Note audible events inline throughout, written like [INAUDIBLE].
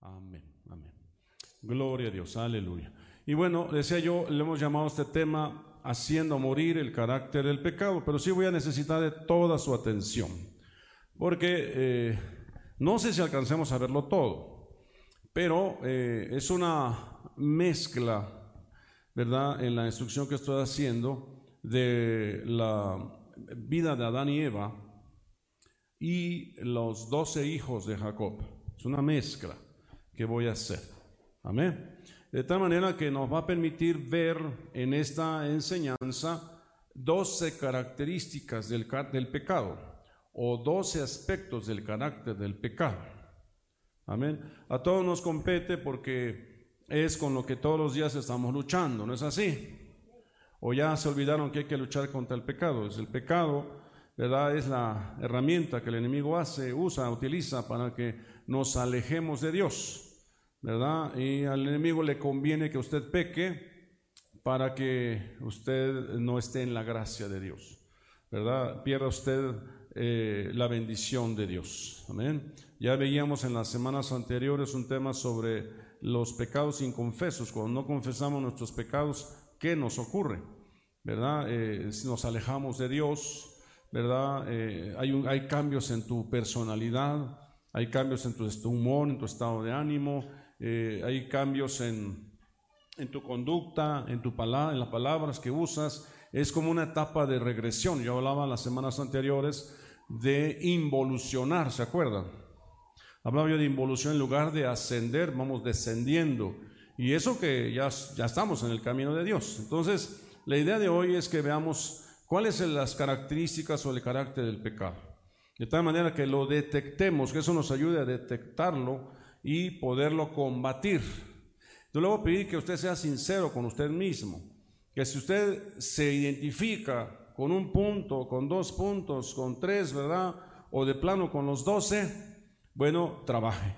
Amén, amén. Gloria a Dios, aleluya. Y bueno, decía yo, le hemos llamado a este tema haciendo morir el carácter del pecado, pero sí voy a necesitar de toda su atención, porque eh, no sé si alcancemos a verlo todo, pero eh, es una mezcla, ¿verdad?, en la instrucción que estoy haciendo de la vida de Adán y Eva y los doce hijos de Jacob. Es una mezcla que voy a hacer. Amén. De tal manera que nos va a permitir ver en esta enseñanza doce características del, del pecado o doce aspectos del carácter del pecado. Amén. A todos nos compete porque es con lo que todos los días estamos luchando, ¿no es así? O ya se olvidaron que hay que luchar contra el pecado. Es el pecado, ¿verdad? Es la herramienta que el enemigo hace, usa, utiliza para que nos alejemos de Dios. ¿Verdad? Y al enemigo le conviene que usted peque para que usted no esté en la gracia de Dios, ¿verdad? Pierda usted eh, la bendición de Dios. Amén. Ya veíamos en las semanas anteriores un tema sobre los pecados inconfesos. Cuando no confesamos nuestros pecados, ¿qué nos ocurre? ¿Verdad? Eh, si nos alejamos de Dios, ¿verdad? Eh, hay, hay cambios en tu personalidad, hay cambios en tu humor, en tu estado de ánimo, eh, hay cambios en, en, tu conducta, en, tu palabra, en las palabras que usas. Es como una etapa de regresión. Yo hablaba las semanas anteriores de involucionar, ¿se acuerdan? Hablaba yo de involución en lugar de ascender, vamos descendiendo. Y eso que ya, ya estamos en el camino de Dios. Entonces, la idea de hoy es que veamos cuáles son las características o el carácter del pecado. De tal manera que lo detectemos, que eso nos ayude a detectarlo y poderlo combatir. Yo le voy a pedir que usted sea sincero con usted mismo, que si usted se identifica con un punto, con dos puntos, con tres, ¿verdad? O de plano con los doce, bueno, trabaje.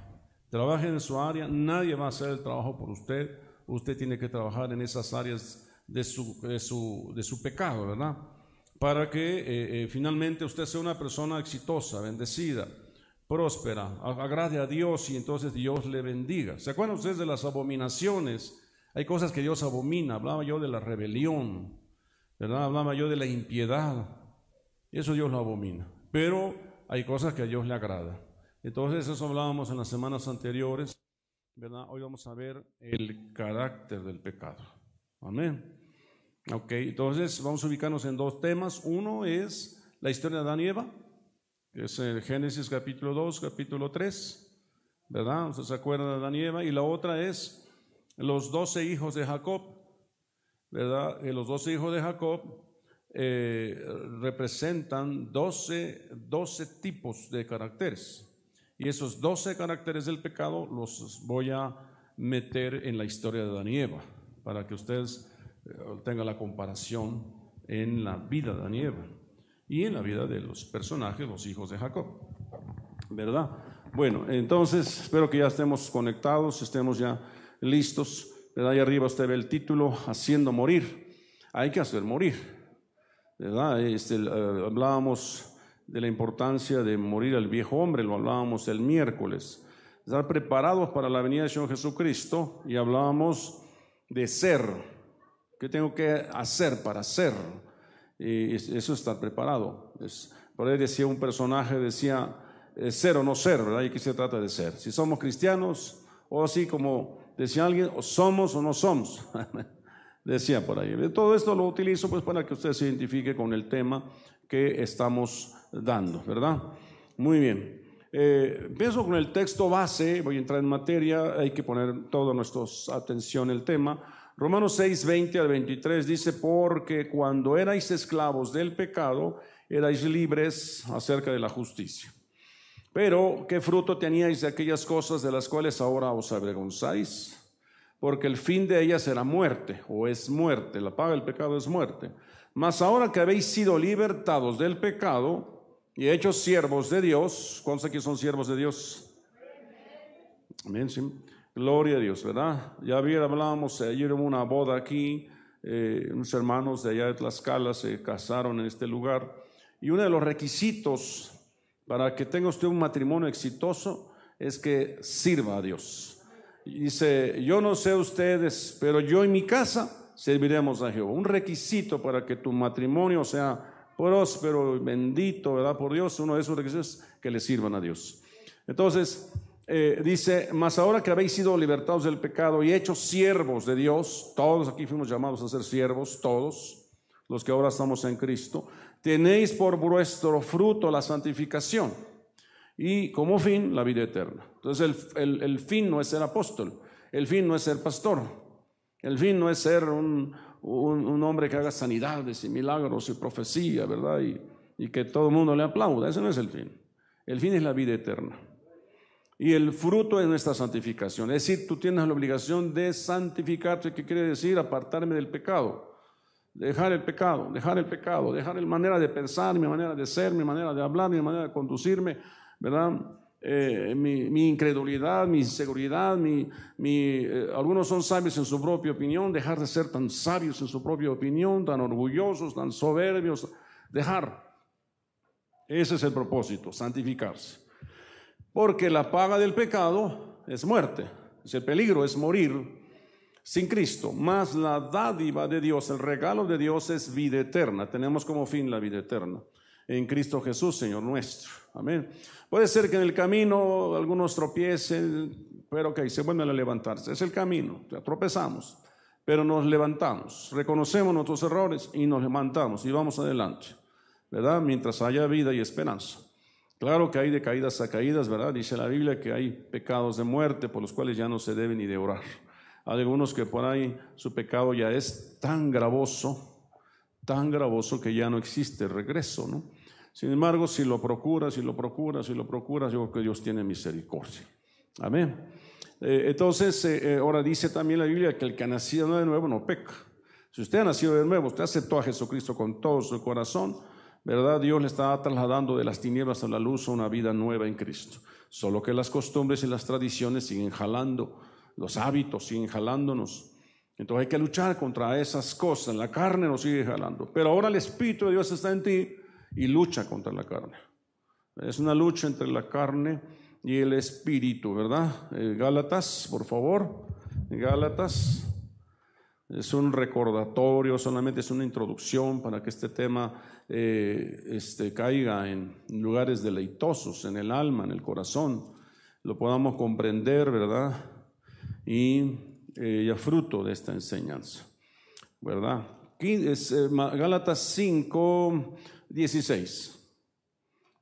Trabaje en su área, nadie va a hacer el trabajo por usted, usted tiene que trabajar en esas áreas de su, de su, de su pecado, ¿verdad? Para que eh, eh, finalmente usted sea una persona exitosa, bendecida próspera, agrade a Dios y entonces Dios le bendiga. ¿Se acuerdan ustedes de las abominaciones? Hay cosas que Dios abomina. Hablaba yo de la rebelión, ¿verdad? Hablaba yo de la impiedad. Eso Dios lo abomina. Pero hay cosas que a Dios le agrada. Entonces eso hablábamos en las semanas anteriores, ¿verdad? Hoy vamos a ver el carácter del pecado. Amén. Ok, entonces vamos a ubicarnos en dos temas. Uno es la historia de Adán y Eva es el Génesis capítulo 2, capítulo 3, ¿verdad? ¿Se acuerdan de Adán y la otra es los doce hijos de Jacob, ¿verdad? los doce hijos de Jacob eh, representan 12, 12 tipos de caracteres. Y esos 12 caracteres del pecado los voy a meter en la historia de Adán y Eva, para que ustedes eh, tengan la comparación en la vida de Adán y Eva y en la vida de los personajes, los hijos de Jacob. ¿Verdad? Bueno, entonces espero que ya estemos conectados, estemos ya listos. ¿Verdad? Ahí arriba usted ve el título, Haciendo morir. Hay que hacer morir. ¿Verdad? Este, eh, hablábamos de la importancia de morir al viejo hombre, lo hablábamos el miércoles. Estar preparados para la venida de Señor Jesucristo y hablábamos de ser. ¿Qué tengo que hacer para ser? Y eso está preparado. Es, por ahí decía un personaje, decía, ser o no ser, ¿verdad? ¿Y aquí se trata de ser? Si somos cristianos, o así como decía alguien, o somos o no somos. [LAUGHS] decía por ahí. Todo esto lo utilizo pues para que usted se identifique con el tema que estamos dando, ¿verdad? Muy bien. Eh, pienso con el texto base, voy a entrar en materia, hay que poner toda nuestra atención el tema. Romanos 6, 20 al 23 dice, porque cuando erais esclavos del pecado, erais libres acerca de la justicia. Pero, ¿qué fruto teníais de aquellas cosas de las cuales ahora os avergonzáis? Porque el fin de ellas era muerte, o es muerte, la paga del pecado es muerte. Mas ahora que habéis sido libertados del pecado y hechos siervos de Dios, ¿cuántos aquí son siervos de Dios? Amén, sí. Gloria a Dios, ¿verdad? Ya hablábamos, ayer hubo una boda aquí, eh, unos hermanos de allá de Tlaxcala se casaron en este lugar y uno de los requisitos para que tenga usted un matrimonio exitoso es que sirva a Dios. Dice, yo no sé ustedes, pero yo en mi casa serviremos a Jehová. Un requisito para que tu matrimonio sea próspero y bendito, ¿verdad? Por Dios, uno de esos requisitos es que le sirvan a Dios. Entonces, eh, dice, mas ahora que habéis sido libertados del pecado y hechos siervos de Dios, todos aquí fuimos llamados a ser siervos, todos los que ahora estamos en Cristo, tenéis por vuestro fruto la santificación y como fin la vida eterna. Entonces el, fin no es ser apóstol, el fin no es ser pastor, el fin no es ser un, hombre que haga sanidades y milagros y profecía, ¿verdad? Y, y que todo el mundo le aplauda, ese no es el fin. El fin es la vida eterna. Y el fruto es nuestra santificación. Es decir, tú tienes la obligación de santificarte, que quiere decir apartarme del pecado. Dejar el pecado, dejar el pecado, dejar la manera de pensar, mi manera de ser, mi manera de hablar, mi manera de conducirme, ¿verdad? Eh, mi, incredulidad, mi inseguridad, mi, eh, algunos son sabios en su propia opinión, dejar de ser tan sabios en su propia opinión, tan orgullosos, tan soberbios, dejar. Ese es el propósito, santificarse. Porque la paga del pecado es muerte, el peligro es morir sin Cristo, más la dádiva de Dios, el regalo de Dios es vida eterna. Tenemos como fin la vida eterna en Cristo Jesús, Señor nuestro. Amén. Puede ser que en el camino algunos tropiecen, pero que se vuelven a levantarse. Es el camino, tropezamos, pero nos levantamos, reconocemos nuestros errores y nos levantamos y vamos adelante, ¿verdad? Mientras haya vida y esperanza. Claro que hay de caídas a caídas, ¿verdad? Dice la Biblia que hay pecados de muerte por los cuales ya no se debe ni de orar. Hay algunos que por ahí su pecado ya es tan gravoso, tan gravoso que ya no existe regreso, ¿no? Sin embargo, si lo procuras, si lo procuras, si lo procuras, yo creo que Dios tiene misericordia. Amén. Eh, entonces, eh, eh, ahora dice también la Biblia que el que ha nacido de nuevo no peca. Si usted ha nacido de nuevo, usted aceptó a Jesucristo con todo su corazón, ¿verdad? Dios le está trasladando de las tinieblas a la luz a una vida nueva en Cristo. Solo que las costumbres y las tradiciones siguen jalando los hábitos siguen jalándonos. Entonces hay que luchar contra esas cosas. La carne nos sigue jalando. Pero ahora el Espíritu de Dios está en ti y lucha contra la carne. Es una lucha entre la carne y el Espíritu, ¿verdad? Eh, Gálatas, por favor. Gálatas. Es un recordatorio, solamente es una introducción para que este tema eh, este, caiga en lugares deleitosos, en el alma, en el corazón, lo podamos comprender, ¿verdad? y eh, fruto de esta enseñanza, ¿verdad? Eh, Gálatas 5, 16.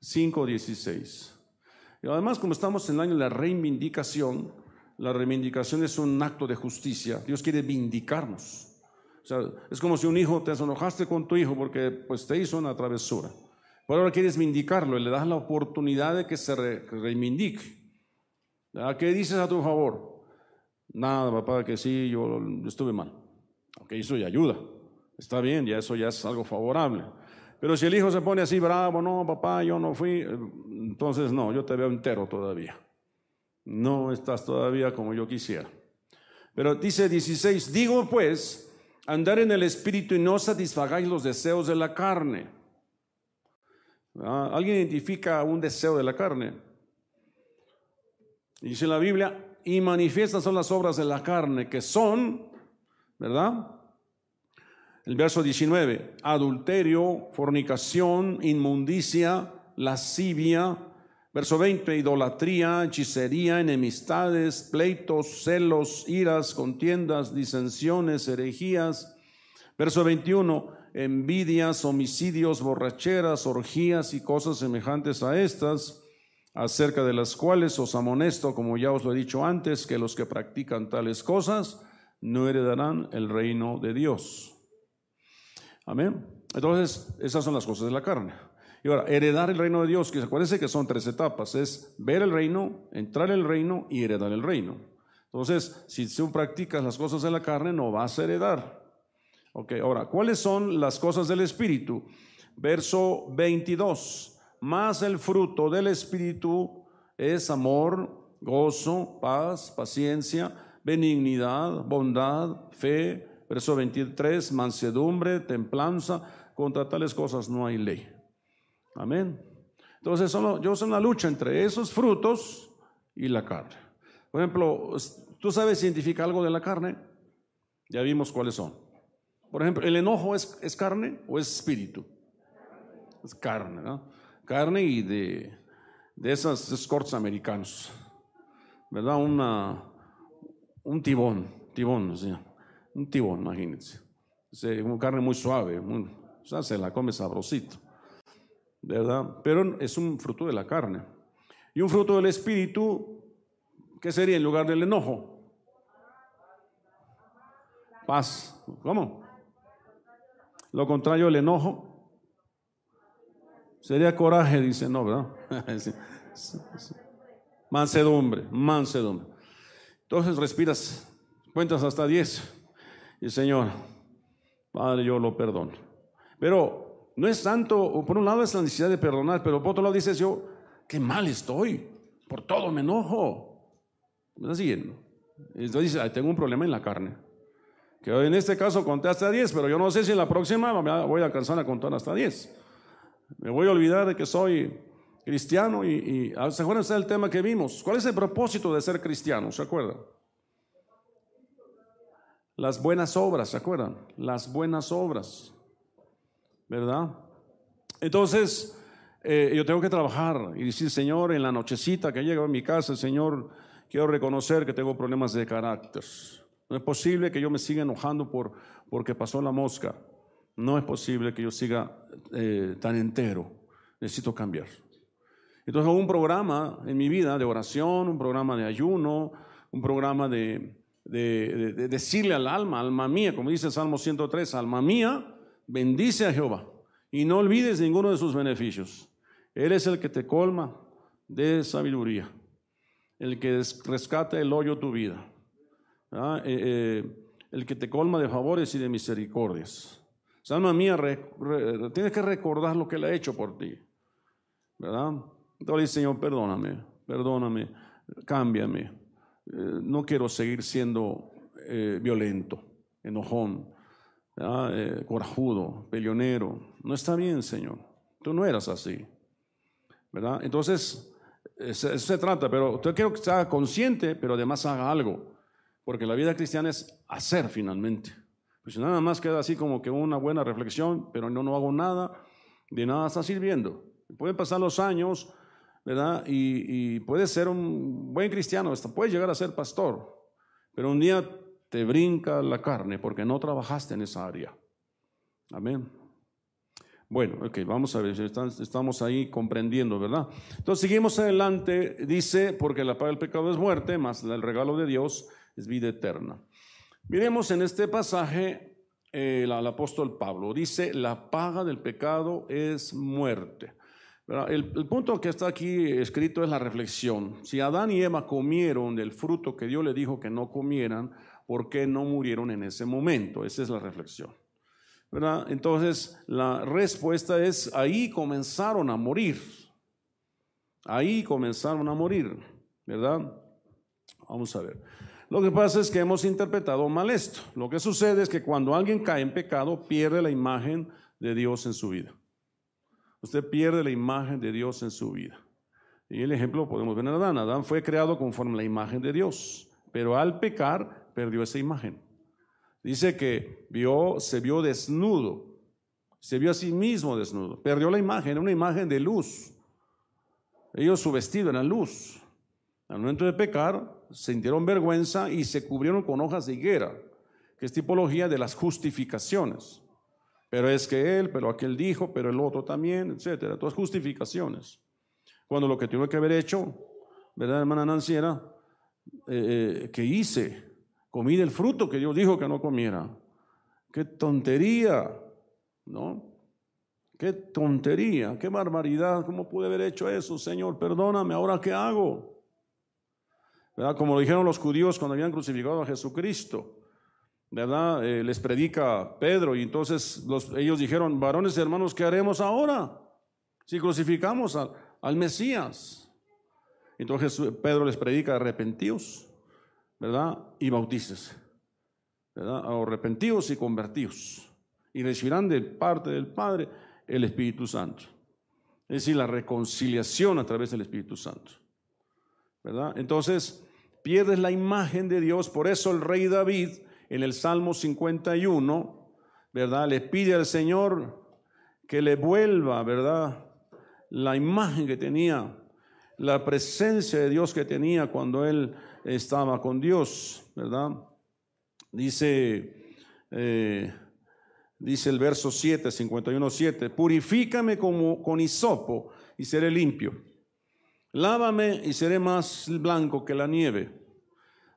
5, 16. Y además, como estamos en el año de la reivindicación, la reivindicación es un acto de justicia. Dios quiere vindicarnos. O sea, es como si un hijo te enojaste con tu hijo porque pues, te hizo una travesura. Pero ahora quieres vindicarlo y le das la oportunidad de que se reivindique. ¿Qué dices a tu favor? Nada, papá, que sí, yo estuve mal. Ok, eso ya ayuda. Está bien, ya eso ya es algo favorable. Pero si el hijo se pone así bravo, no, papá, yo no fui, entonces no, yo te veo entero todavía. No estás todavía como yo quisiera. Pero dice 16, digo pues, andar en el espíritu y no satisfagáis los deseos de la carne. ¿Alguien identifica un deseo de la carne? Dice la Biblia, y manifiestas son las obras de la carne, que son, ¿verdad? El verso 19, adulterio, fornicación, inmundicia, lascivia. Verso 20, idolatría, hechicería, enemistades, pleitos, celos, iras, contiendas, disensiones, herejías. Verso 21, envidias, homicidios, borracheras, orgías y cosas semejantes a estas acerca de las cuales os amonesto, como ya os lo he dicho antes, que los que practican tales cosas no heredarán el reino de Dios. Amén. Entonces, esas son las cosas de la carne. Y ahora, heredar el reino de Dios, que se acuérdense que son tres etapas, es ver el reino, entrar en el reino y heredar el reino. Entonces, si tú practicas las cosas de la carne, no vas a heredar. Ok, ahora, ¿cuáles son las cosas del Espíritu? Verso 22 más el fruto del Espíritu es amor, gozo, paz, paciencia, benignidad, bondad, fe, verso 23, mansedumbre, templanza, contra tales cosas no hay ley. Amén. Entonces, solo, yo soy una lucha entre esos frutos y la carne. Por ejemplo, ¿tú sabes identificar algo de la carne? Ya vimos cuáles son. Por ejemplo, ¿el enojo es, carne o es espíritu? Es carne, ¿no? Carne y de, de esos escorts americanos, ¿verdad? Una, un tibón, tibón, un tibón, imagínense. Es una carne muy suave, o sea, se la come sabrosito, ¿verdad? Pero es un fruto de la carne. Y un fruto del espíritu, ¿qué sería en lugar del enojo? Paz. ¿Cómo? Lo contrario del enojo. Sería coraje, dice, no, ¿verdad? [LAUGHS] mansedumbre, mansedumbre. Entonces respiras, cuentas hasta 10 y Señor, Padre, yo lo perdono. Pero no es tanto, por un lado es la necesidad de perdonar, pero por otro lado dices yo, qué mal estoy, por todo me enojo. ¿Me estás siguiendo? Entonces dices, tengo un problema en la carne. Que en este caso conté hasta 10, pero yo no sé si en la próxima voy a alcanzar a contar hasta 10. Me voy a olvidar de que soy cristiano y, y ah, ¿se acuerdan el tema que vimos? ¿Cuál es el propósito de ser cristiano? ¿Se acuerdan? Las buenas obras, ¿se acuerdan? Las buenas obras, ¿verdad? Entonces, eh, yo tengo que trabajar y decir, Señor, en la nochecita que llego a mi casa, Señor, quiero reconocer que tengo problemas de carácter. No es posible que yo me siga enojando por, porque pasó la mosca. No es posible que yo siga eh, tan entero. Necesito cambiar. Entonces un programa en mi vida de oración, un programa de ayuno, un programa de, de, decirle al alma, alma mía, como dice el Salmo 103, alma mía, bendice a Jehová y no olvides ninguno de sus beneficios. Él es el que te colma de sabiduría, el que rescata el hoyo tu vida. Eh, eh, el que te colma de favores y de misericordias. Alma mía, tienes que recordar lo que Él ha hecho por ti. ¿Verdad? Entonces, Señor, perdóname, perdóname, cámbiame. Eh, no quiero seguir siendo violento, enojón, corajudo, peleonero. No está bien, Señor. Tú no eras así. ¿Verdad? Entonces, eso se trata, pero usted quiero que sea consciente, pero además haga algo. Porque la vida cristiana es hacer finalmente. Pues si nada más queda así como que una buena reflexión, pero no, no hago nada, de nada está sirviendo. Pueden pasar los años, ¿verdad? Y, puedes ser un buen cristiano, hasta puedes llegar a ser pastor, pero un día te brinca la carne porque no trabajaste en esa área. Amén. Bueno, ok, vamos a ver, estamos ahí comprendiendo, ¿verdad? Entonces seguimos adelante, dice, porque la paga del pecado es muerte, más el regalo de Dios es vida eterna. Miremos en este pasaje eh, el, apóstol Pablo. Dice, la paga del pecado es muerte. El, el, punto que está aquí escrito es la reflexión. Si Adán y Eva comieron del fruto que Dios le dijo que no comieran, ¿por qué no murieron en ese momento? Esa es la reflexión. ¿verdad? Entonces, la respuesta es, ahí comenzaron a morir. Ahí comenzaron a morir, ¿verdad? Vamos a ver. Lo que pasa es que hemos interpretado mal esto. Lo que sucede es que cuando alguien cae en pecado, pierde la imagen de Dios en su vida. Usted pierde la imagen de Dios en su vida. Y el ejemplo lo podemos ver en Adán. Adán fue creado conforme a la imagen de Dios, pero al pecar perdió esa imagen. Dice que vio, se vio desnudo, se vio a sí mismo desnudo, perdió la imagen, una imagen de luz. Ellos su vestido era luz. Al momento de pecar, sintieron vergüenza y se cubrieron con hojas de higuera, que es tipología de las justificaciones. Pero es que él, pero aquel dijo, pero el otro también, etcétera. Todas justificaciones. Cuando lo que tuve que haber hecho, ¿verdad, hermana Nancy? Era eh, eh, que hice, comí del fruto que Dios dijo que no comiera. Qué tontería, ¿no? Qué tontería, qué barbaridad, ¿cómo pude haber hecho eso? Señor, perdóname, ¿ahora qué hago? Como lo dijeron los judíos cuando habían crucificado a Jesucristo. ¿verdad? Eh, les predica Pedro y entonces los, ellos dijeron, varones y hermanos, ¿qué haremos ahora? Si crucificamos al, Mesías. Entonces Pedro les predica arrepentidos, ¿verdad? Y bautices, ¿verdad? Arrepentidos y convertidos. Y recibirán de parte del Padre el Espíritu Santo. Es decir, la reconciliación a través del Espíritu Santo. ¿verdad? Entonces, pierdes la imagen de Dios. Por eso el rey David, en el Salmo 51, ¿verdad? Le pide al Señor que le vuelva, ¿verdad? La imagen que tenía, la presencia de Dios que tenía cuando él estaba con Dios, ¿verdad? Dice, eh, dice el verso 7, 51, 7, purifícame como con hisopo y seré limpio. Lávame y seré más blanco que la nieve.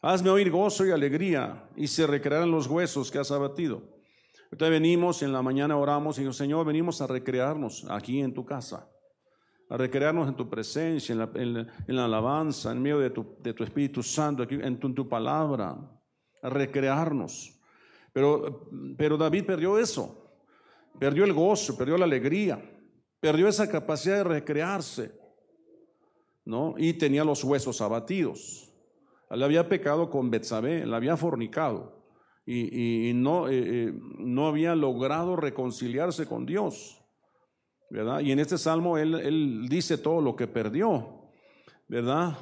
Hazme oír gozo y alegría y se recrearán los huesos que has abatido. Entonces venimos, en la mañana oramos y digo, Señor, venimos a recrearnos aquí en tu casa, a recrearnos en tu presencia, en la, alabanza, en medio de tu, de tu Espíritu Santo, en, tu, en tu palabra, a recrearnos. Pero, pero David perdió eso, perdió el gozo, perdió la alegría, perdió esa capacidad de recrearse, ¿no? Y tenía los huesos abatidos. Él había pecado con Betsabé, él había fornicado y, no, eh, eh, no había logrado reconciliarse con Dios, ¿verdad? Y en este salmo él, él dice todo lo que perdió, ¿verdad?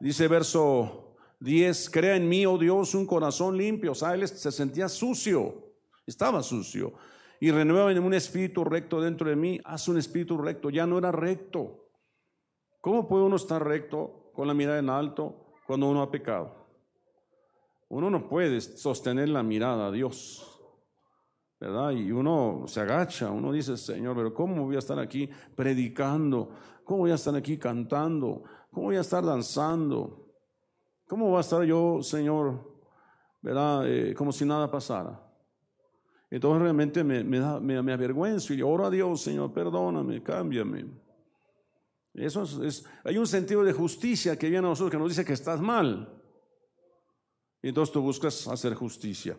Dice verso 10, crea en mí, oh Dios, un corazón limpio. O sea, él se sentía sucio, estaba sucio. Y renueva en un espíritu recto dentro de mí. Haz un espíritu recto, ya no era recto. ¿Cómo puede uno estar recto con la mirada en alto cuando uno ha pecado? Uno no puede sostener la mirada a Dios. Y uno se agacha, uno dice, Señor, pero ¿cómo voy a estar aquí predicando? ¿Cómo voy a estar aquí cantando? ¿Cómo voy a estar danzando? ¿Cómo va a estar yo, Señor, verdad, eh, como si nada pasara? Entonces realmente me, me, da, me, avergüenzo y oro a Dios, Señor, perdóname, cámbiame. Eso es, hay un sentido de justicia que viene a nosotros que nos dice que estás mal. Y entonces tú buscas hacer justicia.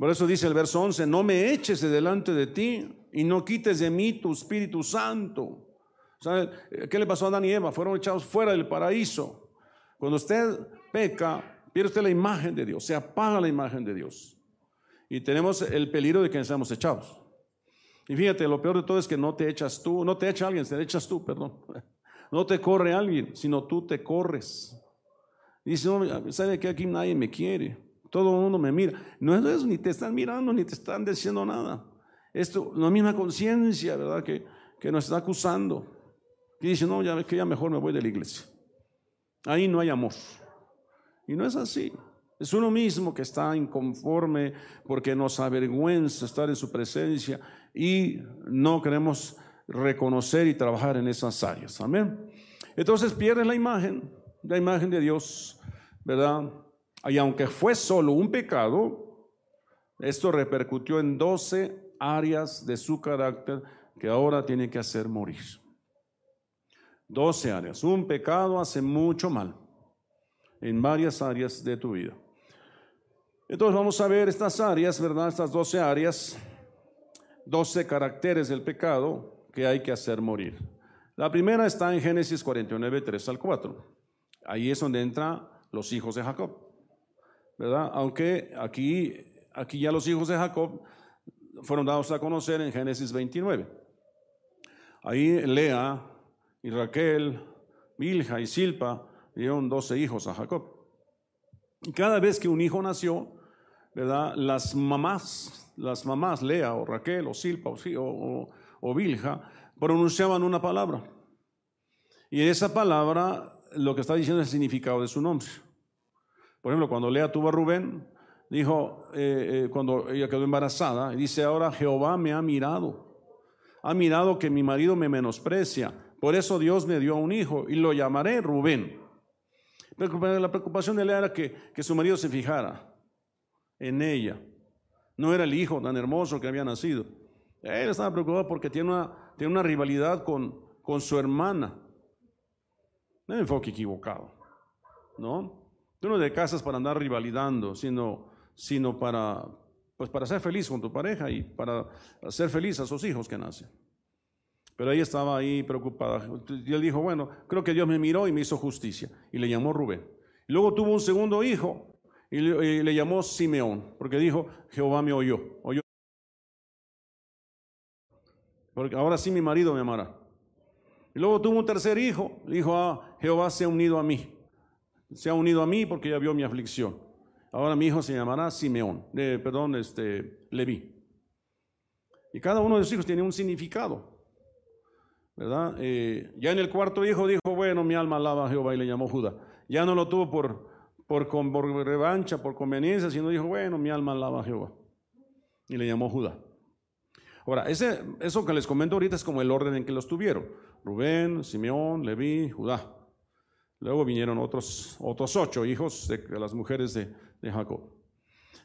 Por eso dice el verso 11, no me eches de delante de ti y no quites de mí tu Espíritu Santo. ¿Qué le pasó a Adán y Eva? Fueron echados fuera del paraíso. Cuando usted peca, pierde usted la imagen de Dios, se apaga la imagen de Dios. Y tenemos el peligro de que seamos echados. Y fíjate, lo peor de todo es que no te echas tú, no te echa alguien, te echas tú, perdón. [LAUGHS] No te corre alguien, sino tú te corres. Dice, no, ¿sabe aquí nadie me quiere? Todo el mundo me mira. No es eso, ni te están mirando, ni te están diciendo nada. Esto, la misma conciencia, ¿verdad? Que, que nos está acusando. Y dice, no, ya que ya mejor me voy de la iglesia. Ahí no hay amor. Y no es así. Es uno mismo que está inconforme porque nos avergüenza estar en su presencia y no queremos reconocer y trabajar en esas áreas. Amén. Entonces pierde la imagen, la imagen de Dios, ¿verdad? Y aunque fue solo un pecado, esto repercutió en 12 áreas de su carácter que ahora tiene que hacer morir. 12 áreas. Un pecado hace mucho mal en varias áreas de tu vida. Entonces vamos a ver estas áreas, ¿verdad? Estas 12 áreas, 12 caracteres del pecado que hay que hacer morir. La primera está en Génesis 49, 3 al 4. Ahí es donde entran los hijos de Jacob, ¿verdad? Aunque aquí, aquí ya los hijos de Jacob fueron dados a conocer en Génesis 29. Ahí Lea y Raquel, Bilja y Silpa dieron doce hijos a Jacob. Y cada vez que un hijo nació, ¿verdad? Las mamás, las mamás, Lea o Raquel o Silpa o, o, Bilja, pronunciaban una palabra. Y esa palabra lo que está diciendo es el significado de su nombre. Por ejemplo, cuando Lea tuvo a Rubén, dijo, eh, eh, cuando ella quedó embarazada, dice ahora Jehová me ha mirado. Ha mirado que mi marido me menosprecia. Por eso Dios me dio un hijo y lo llamaré Rubén. La preocupación de Lea era que, que su marido se fijara en ella. No era el hijo tan hermoso que había nacido. Él estaba preocupado porque tiene una, tiene una rivalidad con, con su hermana. Un enfoque equivocado. ¿No? Tú no te casas para andar rivalidando, sino, sino para, pues para ser feliz con tu pareja y para hacer feliz a sus hijos que nacen. Pero ella estaba ahí preocupada. Y él dijo, bueno, creo que Dios me miró y me hizo justicia. Y le llamó Rubén. luego tuvo un segundo hijo y le, llamó Simeón, porque dijo, Jehová me oyó. oyó. Porque ahora sí mi marido me amará. Y luego tuvo un tercer hijo, dijo, ah, Jehová se ha unido a mí. Se ha unido a mí porque ya vio mi aflicción. Ahora mi hijo se llamará Simeón, perdón, este, Leví. Y cada uno de sus hijos tiene un significado. ¿Verdad? Eh, ya en el cuarto hijo dijo, bueno, mi alma alaba a Jehová y le llamó Judá. Ya no lo tuvo por, por, por revancha, por conveniencia, sino dijo, bueno, mi alma alaba a Jehová. Y le llamó Judá. Ahora, ese, eso que les comento ahorita es como el orden en que los tuvieron. Rubén, Simeón, Leví, Judá. Luego vinieron otros, otros ocho hijos de, las mujeres de, Jacob.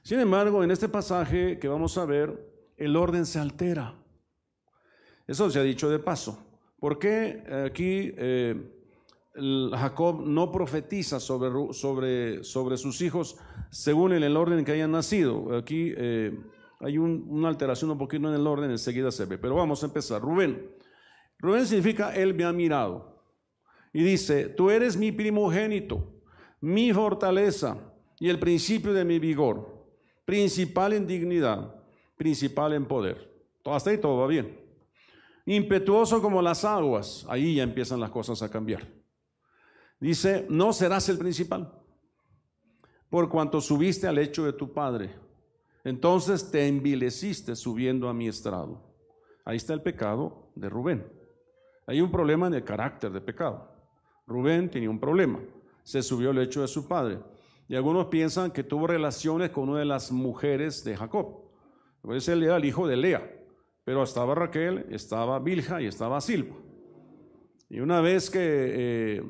Sin embargo, en este pasaje que vamos a ver, el orden se altera. Eso se ha dicho de paso. ¿Por qué aquí eh, Jacob no profetiza sobre, sobre, sobre, sus hijos según el orden en que hayan nacido? Aquí eh, hay una alteración un poquito en el orden, enseguida se ve. Pero vamos a empezar. Rubén. Rubén significa Él me ha mirado. Y dice, tú eres mi primogénito, mi fortaleza y el principio de mi vigor, principal en dignidad, principal en poder. Hasta ahí todo va bien. Impetuoso como las aguas, ahí ya empiezan las cosas a cambiar. Dice, no serás el principal, por cuanto subiste al lecho de tu padre. Entonces te envileciste subiendo a mi estrado. Ahí está el pecado de Rubén. Hay un problema en el carácter de pecado. Rubén tenía un problema. Se subió al lecho de su padre. Y algunos piensan que tuvo relaciones con una de las mujeres de Jacob. Pues él era el hijo de Lea. Pero estaba Raquel, estaba Bilja y estaba Silpa. Y una vez que eh,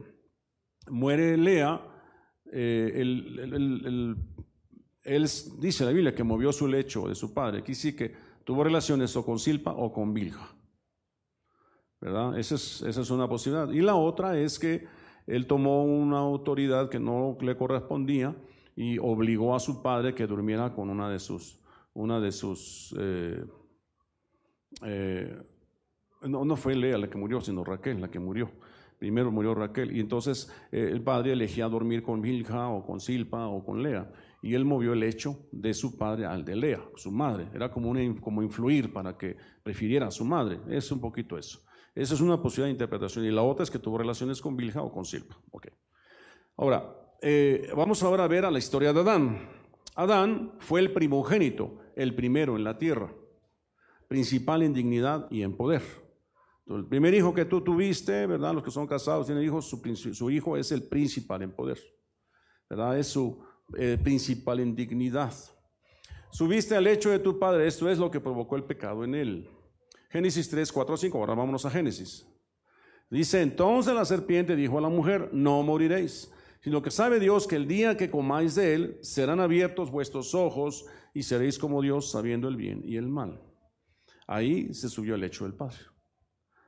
muere Lea, eh, él, dice la Biblia que movió su lecho de su padre. Aquí sí que tuvo relaciones o con Silpa o con Bilja. ¿Verdad? Esa es, esa es una posibilidad. Y la otra es que él tomó una autoridad que no le correspondía y obligó a su padre que durmiera con una de sus, una de sus eh, eh, no, no fue Lea la que murió, sino Raquel la que murió. Primero murió Raquel y entonces eh, el padre elegía dormir con Milja o con Silpa o con Lea y él movió el hecho de su padre al de Lea, su madre. Era como, como influir para que prefiriera a su madre. Es un poquito eso. Esa es una posibilidad de interpretación. Y la otra es que tuvo relaciones con Bilja o con Silpa. Okay. Ahora, eh, vamos ahora a ver a la historia de Adán. Adán fue el primogénito, el primero en la tierra, principal en dignidad y en poder. el primer hijo que tú tuviste, ¿verdad? Los que son casados tienen hijos, su, hijo es el principal en poder, ¿verdad? Es su eh, principal en dignidad. Subiste al lecho de tu padre, esto es lo que provocó el pecado en él. Génesis 3, 4, 5. Ahora vámonos a Génesis. Dice, entonces la serpiente dijo a la mujer, no moriréis, sino que sabe Dios que el día que comáis de él, serán abiertos vuestros ojos y seréis como Dios sabiendo el bien y el mal. Ahí se subió el hecho del Padre.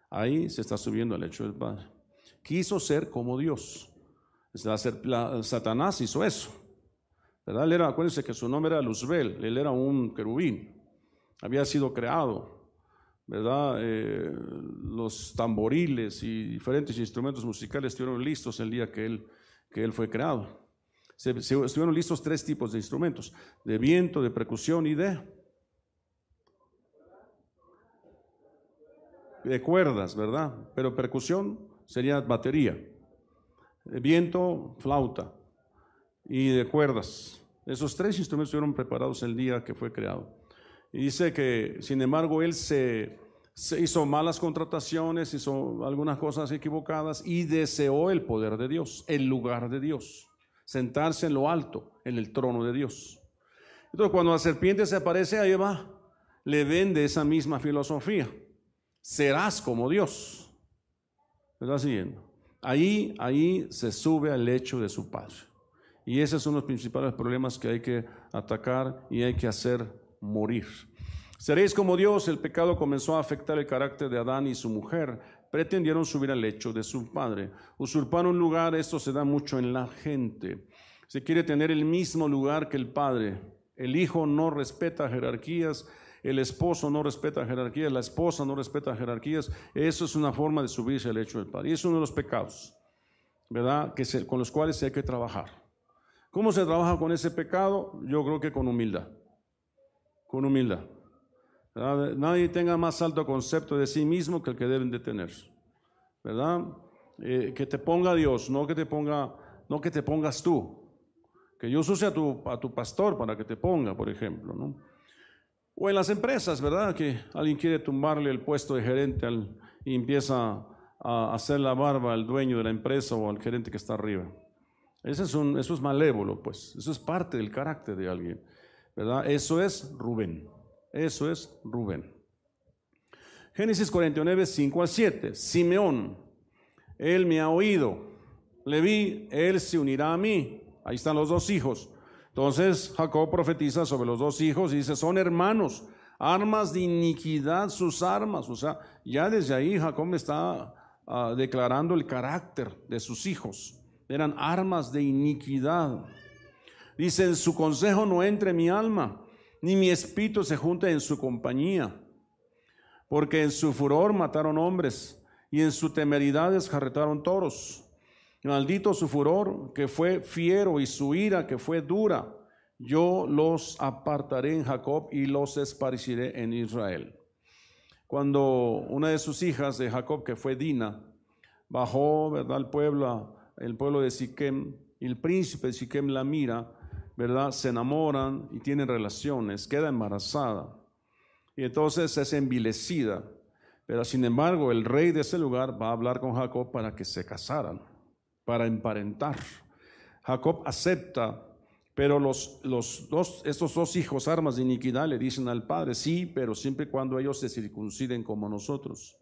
Ahí se está subiendo el hecho del Padre. Quiso ser como Dios. Satanás hizo eso. ¿verdad? era, acuérdense que su nombre era Luzbel, él era un querubín. Había sido creado ¿verdad? Eh, los tamboriles y diferentes instrumentos musicales estuvieron listos el día que él, fue creado. Estuvieron listos tres tipos de instrumentos, de viento, de percusión y de, de cuerdas, ¿verdad? Pero percusión sería batería, viento, flauta y de cuerdas. Esos tres instrumentos estuvieron preparados el día que fue creado. Y dice que, sin embargo, él se, hizo malas contrataciones, hizo algunas cosas equivocadas y deseó el poder de Dios, el lugar de Dios, sentarse en lo alto, en el trono de Dios. Entonces, cuando la serpiente se aparece a Eva, le vende esa misma filosofía. Serás como Dios. ¿Verdad siguiendo? Ahí, ahí se sube al lecho de su padre. Y esos son los principales problemas que hay que atacar y hay que hacer morir. Seréis como Dios, el pecado comenzó a afectar el carácter de Adán y su mujer. Pretendieron subir al lecho de su padre. Usurpar un lugar, esto se da mucho en la gente. Se quiere tener el mismo lugar que el padre. El hijo no respeta jerarquías, el esposo no respeta jerarquías, la esposa no respeta jerarquías. Eso es una forma de subirse al lecho del padre. Y es uno de los pecados, ¿verdad? Que con los cuales hay que trabajar. ¿Cómo se trabaja con ese pecado? Yo creo que con humildad con humildad. Nadie tenga más alto concepto de sí mismo que el que deben de tener. ¿Verdad? Eh, que te ponga Dios, no que te ponga no que te pongas tú. Que Dios use a tu, a tu pastor para que te ponga, por ejemplo, ¿no? O en las empresas, ¿verdad? Que alguien quiere tumbarle el puesto de gerente al, y empieza a hacer la barba al dueño de la empresa o al gerente que está arriba. Eso es, un, eso es malévolo, pues. Eso es parte del carácter de alguien, Eso es Rubén. Eso es Rubén. Génesis 49, 5 al 7. Simeón, él me ha oído. Leví, él se unirá a mí. Ahí están los dos hijos. Entonces Jacob profetiza sobre los dos hijos y dice, son hermanos, armas de iniquidad sus armas. O sea, ya desde ahí Jacob está ah, declarando el carácter de sus hijos. Eran armas de iniquidad. Dice, en su consejo no entre mi alma, ni mi espíritu se junte en su compañía. Porque en su furor mataron hombres y en su temeridad descarretaron toros. Maldito su furor, que fue fiero, y su ira, que fue dura. Yo los apartaré en Jacob y los esparciré en Israel. Cuando una de sus hijas de Jacob, que fue Dina, bajó, ¿verdad?, al pueblo, el pueblo de Siquem, el príncipe de Siquem la mira, ¿verdad?, se enamoran y tienen relaciones, queda embarazada. Y entonces es envilecida. Pero sin embargo, el rey de ese lugar va a hablar con Jacob para que se casaran para emparentar. Jacob acepta, pero los, los dos, estos dos hijos, armas de iniquidad, le dicen al padre, sí, pero siempre y cuando ellos se circunciden como nosotros.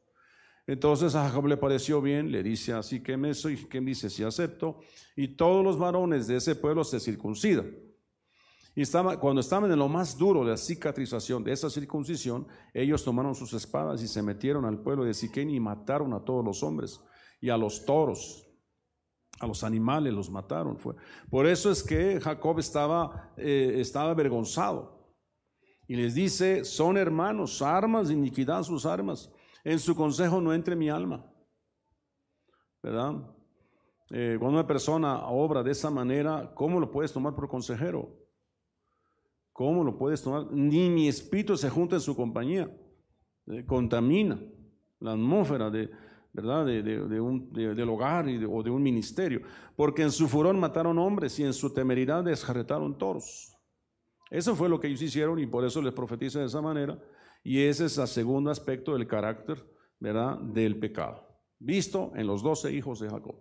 Entonces a Jacob le pareció bien, le dice así que me soy, que me dice si acepto, y todos los varones de ese pueblo se circuncidan. Y estaba, cuando estaban en lo más duro de la cicatrización de esa circuncisión, ellos tomaron sus espadas y se metieron al pueblo de Siquén y mataron a todos los hombres y a los toros a los animales los mataron. Por eso es que Jacob estaba, eh, estaba avergonzado. Y les dice, son hermanos, armas iniquidad sus armas. En su consejo no entre mi alma. ¿Verdad? Eh, cuando una persona obra de esa manera, ¿cómo lo puedes tomar por consejero? ¿Cómo lo puedes tomar? Ni mi espíritu se junta en su compañía. Eh, contamina la atmósfera de, ¿verdad? De, un, del hogar o de un ministerio. Porque en su furor mataron hombres y en su temeridad desjarretaron toros. Eso fue lo que ellos hicieron y por eso les profetiza de esa manera. Y ese es el segundo aspecto del carácter, ¿verdad? Del pecado. Visto en los doce hijos de Jacob.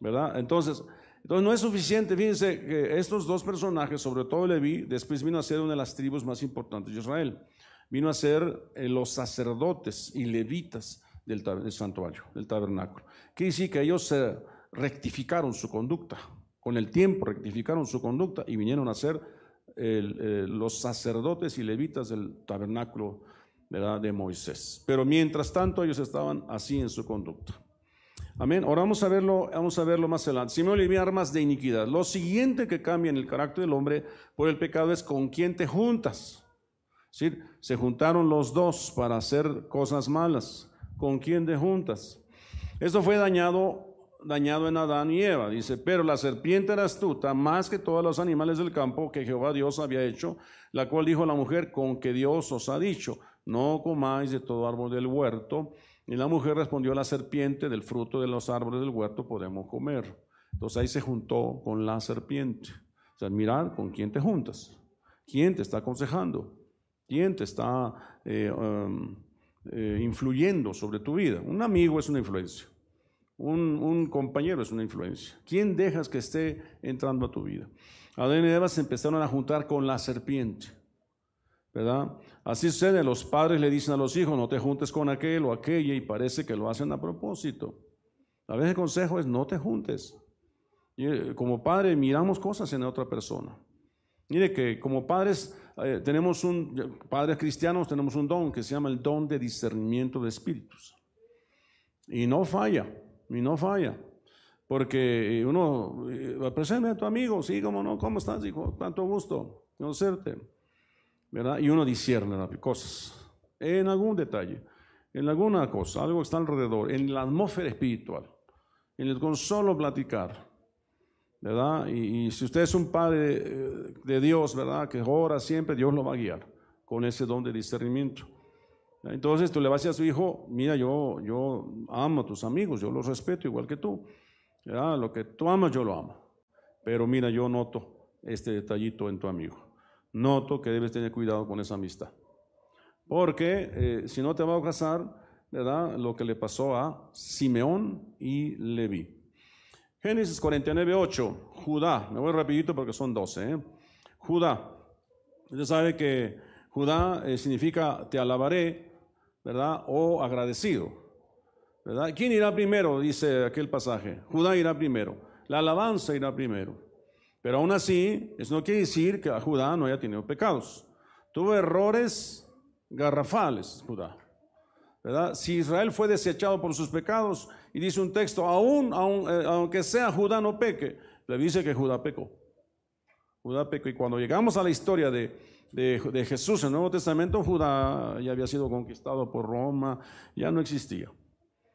¿Verdad? Entonces, entonces no es suficiente. Fíjense que estos dos personajes, sobre todo Leví, después vino a ser una de las tribus más importantes de Israel. Vino a ser eh, los sacerdotes y levitas del, santuario, del tabernáculo. Quiere decir que ellos rectificaron su conducta, con el tiempo rectificaron su conducta y vinieron a ser los sacerdotes y levitas del tabernáculo de Moisés. Pero mientras tanto ellos estaban así en su conducta. Amén. Ahora vamos a verlo, vamos a verlo más adelante. Si me olvidé armas de iniquidad. Lo siguiente que cambia en el carácter del hombre por el pecado es con quién te juntas. ¿Sí? Se juntaron los dos para hacer cosas malas con quién de juntas. Esto fue dañado, dañado en Adán y Eva. Dice, pero la serpiente era astuta más que todos los animales del campo que Jehová Dios había hecho, la cual dijo la mujer, con que Dios os ha dicho, no comáis de todo árbol del huerto. Y la mujer respondió a la serpiente, del fruto de los árboles del huerto podemos comer. Entonces ahí se juntó con la serpiente. O sea, mirar con quién te juntas, quién te está aconsejando, quién te está eh, um, eh, influyendo sobre tu vida. Un amigo es una influencia. Un, compañero es una influencia. ¿Quién dejas que esté entrando a tu vida? Adán y Eva se empezaron a juntar con la serpiente. ¿Verdad? Así sucede, los padres le dicen a los hijos, no te juntes con aquel o aquella y parece que lo hacen a propósito. A veces el consejo es no te juntes. Eh, como padre miramos cosas en otra persona. Mire que como padres eh, tenemos un, padres cristianos tenemos un don que se llama el don de discernimiento de espíritus. Y no falla, y no falla. Porque uno, eh, presente a tu amigo, sí, cómo no, ¿cómo estás, hijo? Tanto gusto conocerte. ¿Verdad? Y uno discierne las cosas, en algún detalle, en alguna cosa, algo que está alrededor, en la atmósfera espiritual, en el con solo platicar. ¿verdad? Y, si usted es un padre eh, de Dios, ¿verdad? Que ora siempre, Dios lo va a guiar con ese don de discernimiento. Entonces tú le vas a su hijo, mira, yo, yo amo a tus amigos, yo los respeto igual que tú, Lo que tú amas, yo lo amo. Pero mira, yo noto este detallito en tu amigo. Noto que debes tener cuidado con esa amistad. Porque eh, si no te va a casar, ¿verdad? Lo que le pasó a Simeón y Leví. Génesis 49, 8, Judá. Me voy rapidito porque son 12. ¿eh? Judá. Usted sabe que Judá eh, significa te alabaré, ¿verdad? O agradecido. ¿verdad? ¿Quién irá primero? Dice aquel pasaje. Judá irá primero. La alabanza irá primero. Pero aún así, eso no quiere decir que Judá no haya tenido pecados. Tuvo errores garrafales, Judá. ¿verdad? Si Israel fue desechado por sus pecados, y dice un texto, aún, eh, aunque sea Judá no peque, le dice que Judá pecó. Judá pecó. Y cuando llegamos a la historia de, de, Jesús en el Nuevo Testamento, Judá ya había sido conquistado por Roma, ya no existía.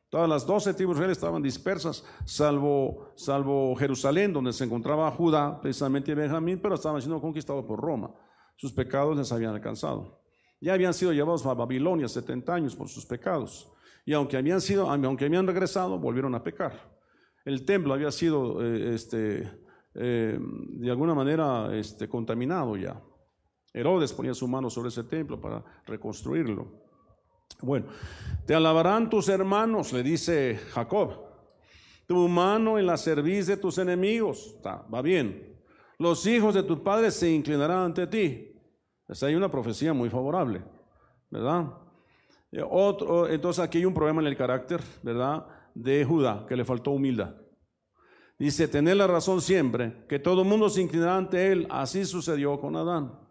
Todas las doce tribus reales estaban dispersas, salvo, salvo Jerusalén, donde se encontraba Judá, precisamente Benjamín, pero estaban siendo conquistados por Roma. Sus pecados les habían alcanzado. Ya habían sido llevados a Babilonia 70 años por sus pecados. Y aunque habían, sido, aunque habían regresado, volvieron a pecar. El templo había sido eh, este, eh, de alguna manera este, contaminado ya. Herodes ponía su mano sobre ese templo para reconstruirlo. Bueno, te alabarán tus hermanos, le dice Jacob. Tu mano en la cerviz de tus enemigos. va bien. Los hijos de tu padre se inclinarán ante ti. Esa hay una profecía muy favorable, ¿verdad? Eh, otro, entonces aquí hay un problema en el carácter, ¿verdad? De Judá, que le faltó humildad. Dice, tener la razón siempre, que todo mundo se inclinará ante él. Así sucedió con Adán.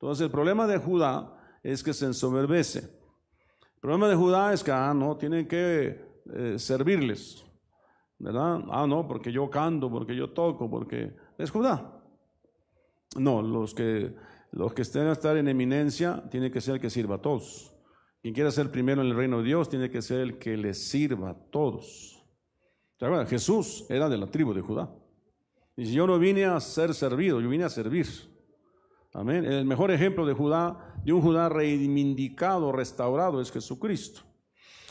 Entonces el problema de Judá es que se ensoberbece. El problema de Judá es que, ah, no, tienen que eh, servirles. ¿Verdad? Ah, no, porque yo canto, porque yo toco, porque es Judá. No, los que, los que estén a estar en eminencia, tiene que ser el que sirva a todos. Quien quiera ser primero en el reino de Dios, tiene que ser el que le sirva a todos. Jesús era de la tribu de Judá. Y si yo no vine a ser servido, yo vine a servir. Amén. El mejor ejemplo de Judá, de un Judá reivindicado, restaurado, es Jesucristo.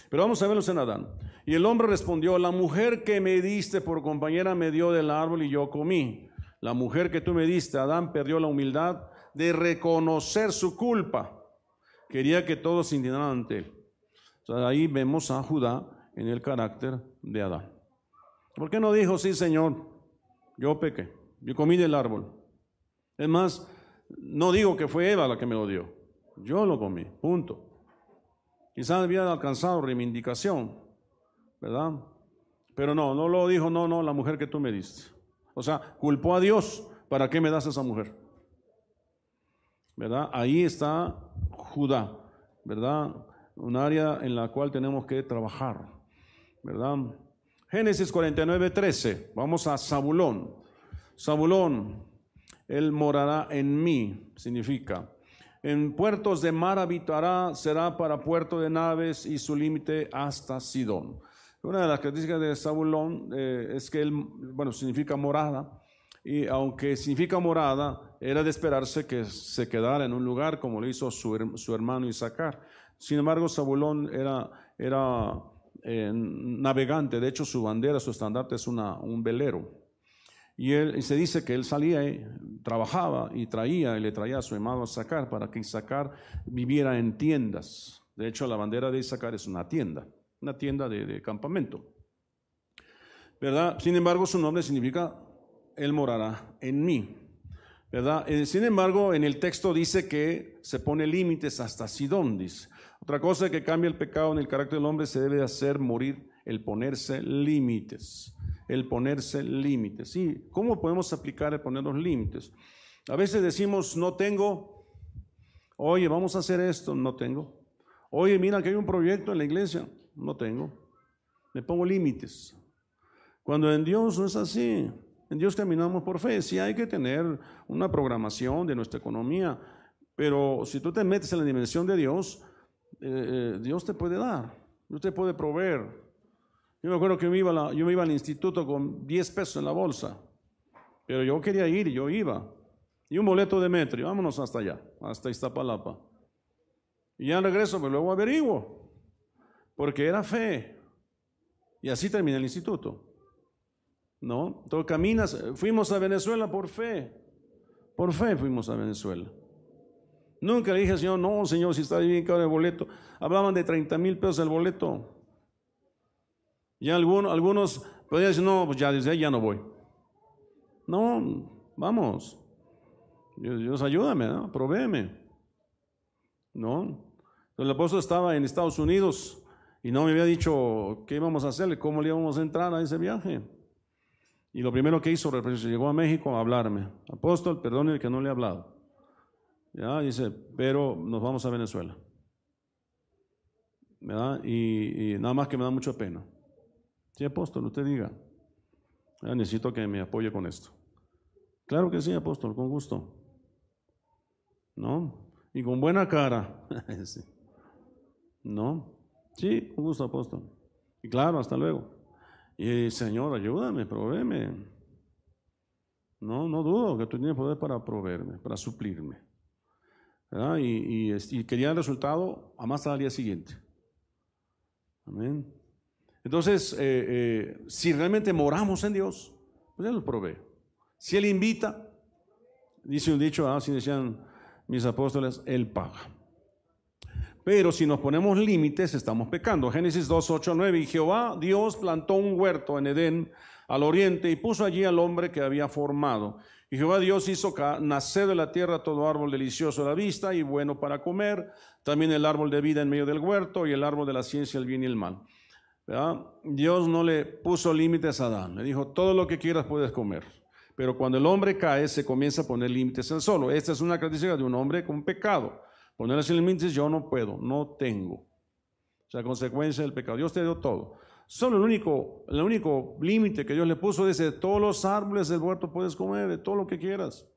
Pero vamos a verlos en Adán. Y el hombre respondió, la mujer que me diste por compañera me dio del árbol y yo comí. La mujer que tú me diste, Adán, perdió la humildad de reconocer su culpa. Quería que todos se inclinaran ante él. ahí vemos a Judá en el carácter de Adán. ¿Por qué no dijo, sí, Señor, yo pequé, yo comí del árbol? Es más, no digo que fue Eva la que me lo dio. Yo lo comí, punto. Quizás había alcanzado reivindicación, ¿verdad? Pero no, no lo dijo, no, no, la mujer que tú me diste. O sea, culpó a Dios, ¿para qué me das esa mujer? ¿Verdad? Ahí está Judá, ¿verdad? Un área en la cual tenemos que trabajar, ¿verdad? Génesis 49, 13. Vamos a Zabulón. Zabulón, él morará en mí, significa. En puertos de mar habitará, será para puerto de naves y su límite hasta Sidón. Una de las características de Zabulón eh, es que él, bueno, significa morada, y aunque significa morada, era de esperarse que se quedara en un lugar como lo hizo su, su hermano Isaacar. Sin embargo, Zabulón era, era eh, navegante, de hecho su bandera, su estandarte es una, un velero. Y, él, se dice que él salía, y trabajaba y traía, y le traía a su hermano Isaacar para que Isaacar viviera en tiendas. De hecho, la bandera de Isaacar es una tienda, una tienda de, campamento. ¿Verdad? Sin embargo, su nombre significa Él morará en mí. ¿Verdad? Eh, sin embargo, en el texto dice que se pone límites hasta Sidón, dice. Otra cosa que cambia el pecado en el carácter del hombre se debe hacer morir el ponerse límites el ponerse límites. ¿Y cómo podemos aplicar el poner los límites? A veces decimos, no tengo, oye, vamos a hacer esto, no tengo. Oye, mira que hay un proyecto en la iglesia, no tengo. Me pongo límites. Cuando en Dios no es así. En Dios caminamos por fe. Sí hay que tener una programación de nuestra economía, pero si tú te metes en la dimensión de Dios, eh, eh, Dios te puede dar, Dios te puede proveer. Yo me acuerdo que yo iba al instituto con 10 pesos en la bolsa, pero yo quería ir y yo iba. Y un boleto de metro, y vámonos hasta allá, hasta Iztapalapa. Y ya regreso, pero luego averiguo, porque era fe. Y así terminé el instituto. ¿No? Entonces caminas, fuimos a Venezuela por fe. Por fe fuimos a Venezuela. Nunca le dije Señor, no, Señor, si está bien caro el boleto. Hablaban de 30 mil pesos el boleto. Ya algunos, algunos podían decir, no, pues ya desde ahí ya no voy. No, vamos. Dios, ayúdame, ¿no? provéeme. ¿No? El apóstol estaba en Estados Unidos y no me había dicho qué íbamos a hacer, cómo le íbamos a entrar a ese viaje. Y lo primero que hizo, llegó a México a hablarme. Apóstol, perdone el que no le he hablado. Ya, dice, pero nos vamos a Venezuela. ¿Verdad? Y, nada más que me da mucha pena. Sí, apóstol, usted diga. necesito que me apoye con esto. Claro que sí, apóstol, con gusto. ¿No? Y con buena cara. [LAUGHS] ¿No? Sí, con gusto, apóstol. Y claro, hasta luego. Y Señor, ayúdame, provéeme. No, no dudo que tú tienes poder para proveerme, para suplirme. Y, y, quería el resultado a más al día siguiente. Amén. Entonces, eh, eh, si realmente moramos en Dios, pues Él lo provee. Si Él invita, dice un dicho, así decían mis apóstoles, Él paga. Pero si nos ponemos límites, estamos pecando. Génesis 2, 8, 9. Y Jehová Dios plantó un huerto en Edén al oriente y puso allí al hombre que había formado. Y Jehová Dios hizo nacer de la tierra todo árbol delicioso a la vista y bueno para comer, también el árbol de vida en medio del huerto y el árbol de la ciencia, el bien y el mal. Dios no le puso límites a Adán, le dijo, todo lo que quieras puedes comer. Pero cuando el hombre cae, se comienza a poner límites él solo. Esta es una característica de un hombre con pecado. Ponerle límites yo no puedo, no tengo. O sea, consecuencia del pecado. Dios te dio todo. Solo el único, el único límite que Dios le puso es de todos los árboles del huerto puedes comer, de todo lo que quieras.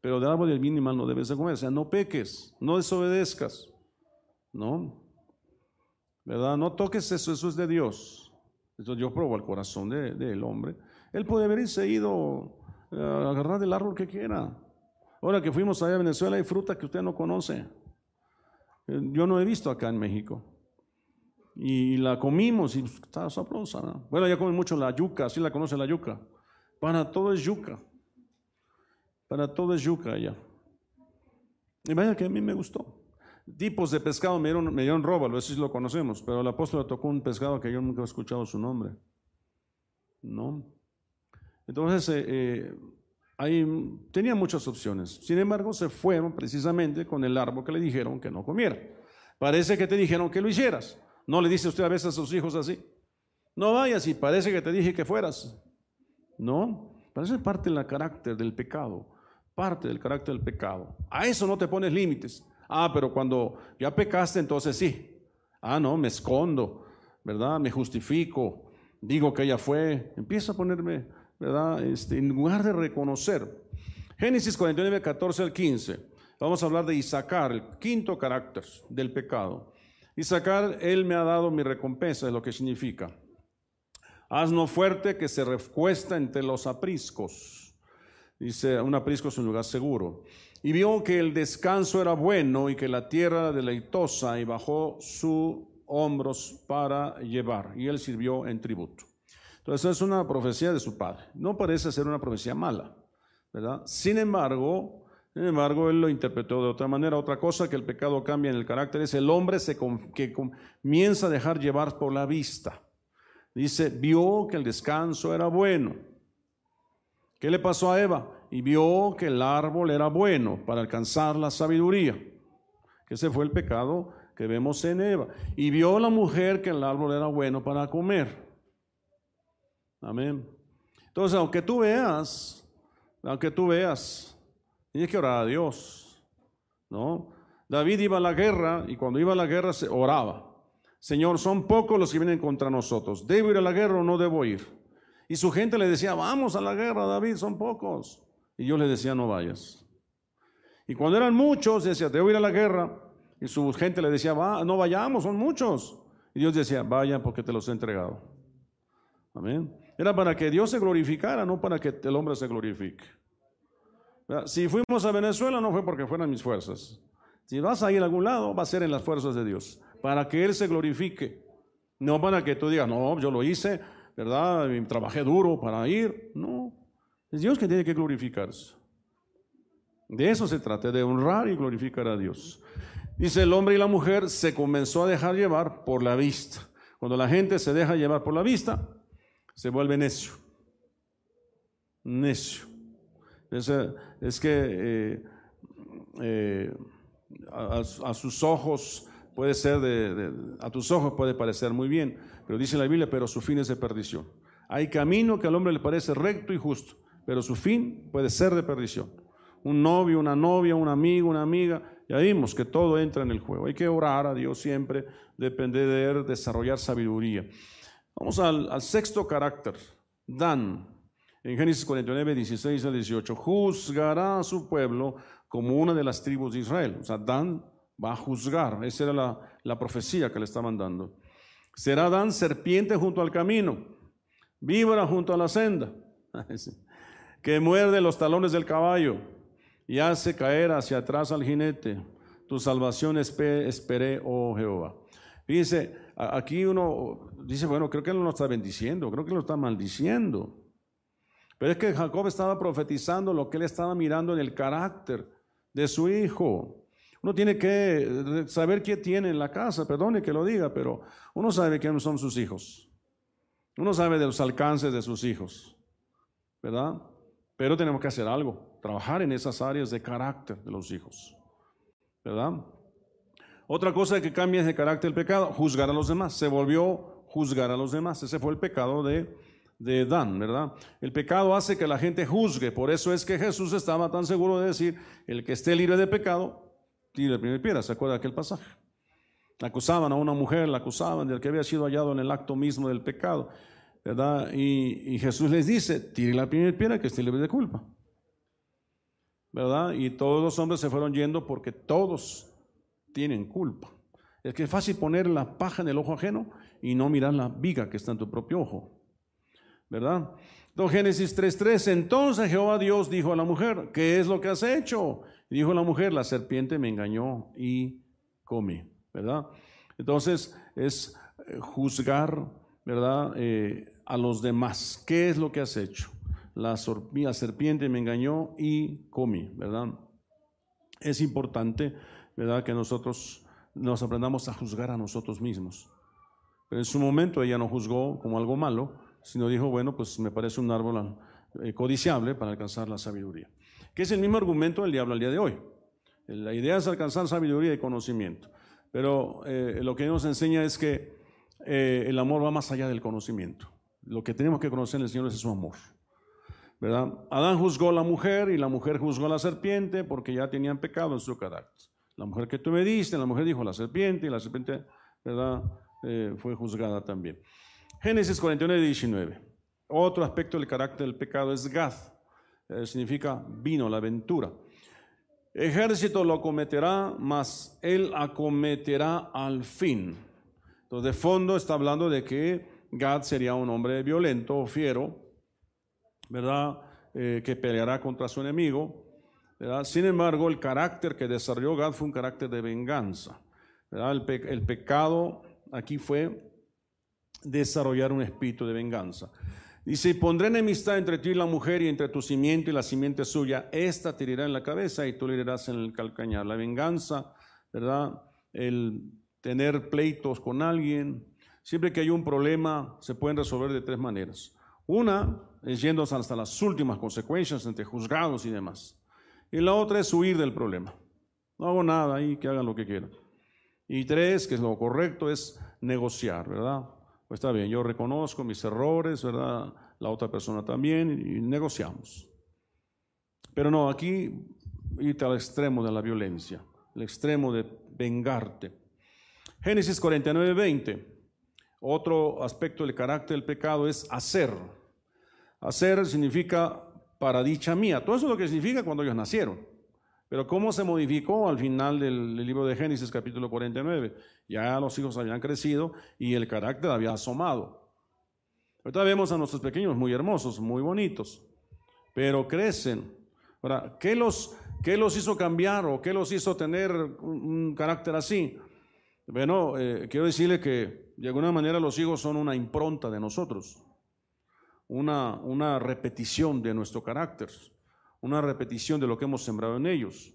Pero del árbol del bien y no debes de comer. O sea, no peques, no desobedezcas. ¿No? No toques eso, eso es de Dios. Entonces Dios probó el corazón del de, hombre. Él puede haberse ido a agarrar del árbol que quiera. Ahora que fuimos allá a Venezuela hay fruta que usted no conoce. Eh, yo no he visto acá en México. Y la comimos y estaba sabrosa. Bueno, ya comen mucho la yuca, así la conoce la yuca. Para todo es yuca. Para todo es yuca allá. Y vaya que a mí me gustó. Tipos de pescado me dieron, me dieron róbalo, eso sí lo conocemos, pero el apóstol le tocó un pescado que yo nunca he escuchado su nombre. ¿No? Entonces, eh, eh, ahí tenía muchas opciones. Sin embargo, se fueron precisamente con el árbol que le dijeron que no comiera. Parece que te dijeron que lo hicieras. ¿No le dice usted a veces a sus hijos así? No vayas y parece que te dije que fueras. No, parece parte del carácter del pecado. Parte del carácter del pecado. A eso no te pones límites. Ah, pero cuando ya pecaste, entonces sí. Ah, no, me escondo, ¿verdad? Me justifico. Digo que ella fue. Empieza a ponerme ¿verdad? Este, en lugar de reconocer. Génesis 49, 14 al 15. Vamos a hablar de Isaacar, el quinto carácter del pecado. Isaacar, él me ha dado mi recompensa, es lo que significa. Asno fuerte que se recuesta entre los apriscos. Dice, un aprisco es un lugar seguro. Y vio que el descanso era bueno y que la tierra deleitosa y bajó sus hombros para llevar. Y él sirvió en tributo. Entonces es una profecía de su padre. No parece ser una profecía mala, ¿verdad? Sin embargo, sin embargo, él lo interpretó de otra manera. Otra cosa que el pecado cambia en el carácter es el hombre se que comienza a dejar llevar por la vista. Dice, vio que el descanso era bueno. ¿Qué le pasó a Eva? Y vio que el árbol era bueno para alcanzar la sabiduría. Ese fue el pecado que vemos en Eva. Y vio la mujer que el árbol era bueno para comer. Amén. Entonces, aunque tú veas, aunque tú veas, tienes que orar a Dios, ¿no? David iba a la guerra y cuando iba a la guerra se oraba. Señor, son pocos los que vienen contra nosotros. ¿Debo ir a la guerra o no debo ir? Y su gente le decía, vamos a la guerra, David, son pocos. Y yo le decía, no vayas. Y cuando eran muchos, decía, debo ir a la guerra. Y su gente le decía, no vayamos, son muchos. Y Dios decía, vaya porque te los he entregado. Amén. Era para que Dios se glorificara, no para que el hombre se glorifique. Si fuimos a Venezuela no fue porque fueran mis fuerzas. Si vas a ir a algún lado, va a ser en las fuerzas de Dios, para que Él se glorifique. No para que tú digas, no, yo lo hice ¿verdad? Trabajé duro para ir. No, es Dios que tiene que glorificarse. De eso se trata, de honrar y glorificar a Dios. Dice el hombre y la mujer se comenzó a dejar llevar por la vista. Cuando la gente se deja llevar por la vista, se vuelve necio. Necio. Es, que eh, eh, a, sus ojos puede ser de, a tus ojos puede parecer muy bien, pero dice la Biblia, pero su fin es de perdición. Hay camino que al hombre le parece recto y justo, pero su fin puede ser de perdición. Un novio, una novia, un amigo, una amiga, ya vimos que todo entra en el juego. Hay que orar a Dios siempre, depender, de desarrollar sabiduría. Vamos al, sexto carácter, Dan. En Génesis 49, 16 al 18, juzgará a su pueblo como una de las tribus de Israel. O sea, Dan va a juzgar. Esa era la, la profecía que le estaban dando. Será Dan serpiente junto al camino, víbora junto a la senda, [LAUGHS] que muerde los talones del caballo y hace caer hacia atrás al jinete. Tu salvación esperé, oh Jehová. Fíjense, aquí uno dice, bueno, creo que él no lo está bendiciendo, creo que lo está maldiciendo. Pero es que Jacob estaba profetizando lo que él estaba mirando en el carácter de su hijo. Uno tiene que saber qué tiene en la casa, perdone que lo diga, pero uno sabe quiénes son sus hijos. Uno sabe de los alcances de sus hijos, ¿verdad? Pero tenemos que hacer algo, trabajar en esas áreas de carácter de los hijos, ¿verdad? Otra cosa que cambia es de carácter el pecado, juzgar a los demás. Se volvió juzgar a los demás. Ese fue el pecado de, Dan, ¿verdad? El pecado hace que la gente juzgue. Por eso es que Jesús estaba tan seguro de decir, el que esté libre de pecado, tire la primera piedra. ¿Se acuerda de aquel pasaje? Acusaban a una mujer, la acusaban de que había sido hallado en el acto mismo del pecado, ¿verdad? Y, Jesús les dice, tire la primera piedra que esté libre de culpa. ¿Verdad? Y todos los hombres se fueron yendo porque todos tienen culpa. Es que es fácil poner la paja en el ojo ajeno y no mirar la viga que está en tu propio ojo. ¿Verdad? Entonces Génesis 3.3, entonces Jehová Dios dijo a la mujer, ¿qué es lo que has hecho? dijo la mujer, la serpiente me engañó y comí, ¿verdad? Entonces es eh, juzgar, ¿verdad? Eh, a los demás. ¿Qué es lo que has hecho? La, serpiente me engañó y comí, ¿verdad? Es importante, ¿verdad? Que nosotros nos aprendamos a juzgar a nosotros mismos. Pero en su momento ella no juzgó como algo malo, sino dijo, bueno, pues me parece un árbol eh, codiciable para alcanzar la sabiduría que es el mismo argumento del diablo al día de hoy. La idea es alcanzar sabiduría y conocimiento, pero eh, lo que nos enseña es que eh, el amor va más allá del conocimiento. Lo que tenemos que conocer el Señor es su amor. ¿verdad? Adán juzgó a la mujer y la mujer juzgó a la serpiente porque ya tenían pecado en su carácter. La mujer que tú me diste, la mujer dijo la serpiente y la serpiente ¿verdad? Eh, fue juzgada también. Génesis 49 y 19. Otro aspecto del carácter del pecado es Gad. Eh, significa vino, la aventura. Ejército lo acometerá, mas él acometerá al fin. Entonces, de fondo está hablando de que Gad sería un hombre violento, fiero, ¿verdad? Eh, que peleará contra su enemigo. ¿verdad? Sin embargo, el carácter que desarrolló Gad fue un carácter de venganza. El, el pecado aquí fue desarrollar un espíritu de venganza. Dice, y pondré enemistad entre ti y la mujer y entre tu simiente y la simiente suya. Esta te herirá en la cabeza y tú le herirás en el calcañar. La venganza, ¿verdad? El tener pleitos con alguien. Siempre que hay un problema, se pueden resolver de tres maneras. Una es yendo hasta las últimas consecuencias entre juzgados y demás. Y la otra es huir del problema. No hago nada ahí, que hagan lo que quieran. Y tres, que es lo correcto, es negociar, ¿verdad? Pues está bien, yo reconozco mis errores, ¿verdad? La otra persona también, y negociamos. Pero no, aquí irte al extremo de la violencia, el extremo de vengarte. Génesis 49, 20. Otro aspecto del carácter del pecado es hacer. Hacer significa para dicha mía. Todo eso es lo que significa cuando ellos nacieron. Pero ¿cómo se modificó al final del, libro de Génesis capítulo 49? Ya los hijos habían crecido y el carácter había asomado. Ahorita vemos a nuestros pequeños muy hermosos, muy bonitos, pero crecen. Ahora, ¿qué los, qué los hizo cambiar o qué los hizo tener un, carácter así? Bueno, eh, quiero decirle que de alguna manera los hijos son una impronta de nosotros. una, una repetición de nuestro carácter, una repetición de lo que hemos sembrado en ellos.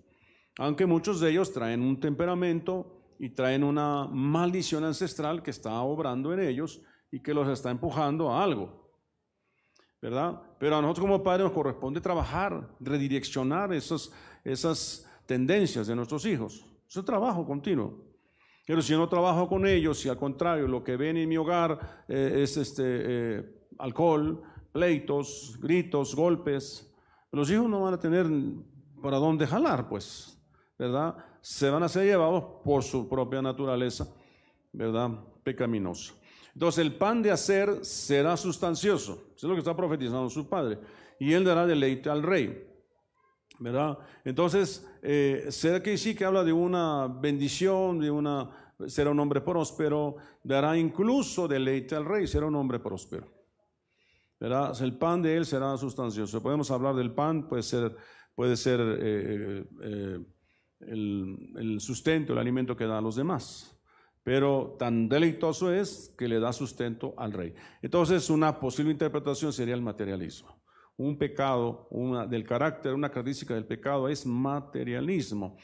Aunque muchos de ellos traen un temperamento y traen una maldición ancestral que está obrando en ellos y que los está empujando a algo. ¿Verdad? Pero a nosotros como padres nos corresponde trabajar, redireccionar esas, esas tendencias de nuestros hijos. Es un trabajo continuo. Pero si no trabajo con ellos, si al contrario lo que ven en mi hogar eh, es este, eh, alcohol, pleitos, gritos, golpes, los hijos no van a tener para dónde jalar, pues, ¿verdad? Se van a ser llevados por su propia naturaleza, ¿verdad? Pecaminosa. Entonces el pan de hacer será sustancioso, es lo que está profetizando su padre, y él dará deleite al rey. Entonces, eh, será que sí que habla de una bendición, de una, será un hombre próspero, dará incluso deleite al rey, será un hombre próspero. ¿verdad? El pan de él será sustancioso. Podemos hablar del pan, puede ser, puede ser eh, eh, el, el, sustento, el alimento que da a los demás. Pero tan deleitoso es que le da sustento al rey. Entonces, una posible interpretación sería el materialismo un pecado, una, del carácter, una característica del pecado es materialismo.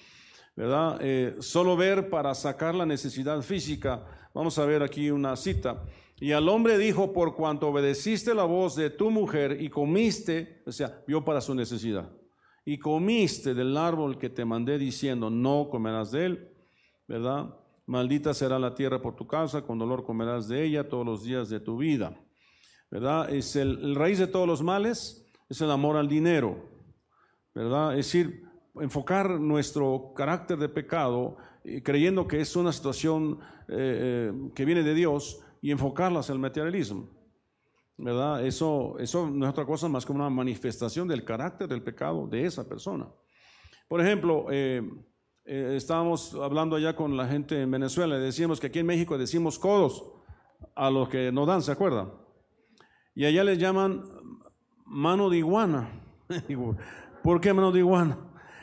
¿Verdad? Eh, solo ver para sacar la necesidad física. Vamos a ver aquí una cita. Y al hombre dijo, por cuanto obedeciste la voz de tu mujer y comiste, o sea, vio para su necesidad, y comiste del árbol que te mandé diciendo, no comerás de él, ¿verdad? Maldita será la tierra por tu causa, con dolor comerás de ella todos los días de tu vida, ¿verdad? Es el, el raíz de todos los males, es el amor al dinero, ¿verdad? Es decir, enfocar nuestro carácter de pecado eh, creyendo que es una situación eh, eh, que viene de Dios y enfocarla hacia el materialismo. ¿Verdad? Eso, eso no es otra cosa más que una manifestación del carácter del pecado de esa persona. Por ejemplo, estábamos hablando allá con la gente en Venezuela y decíamos que aquí en México decimos codos a los que no dan, ¿se acuerdan? Y allá les llaman mano de iguana. [LAUGHS] ¿Por qué mano de iguana?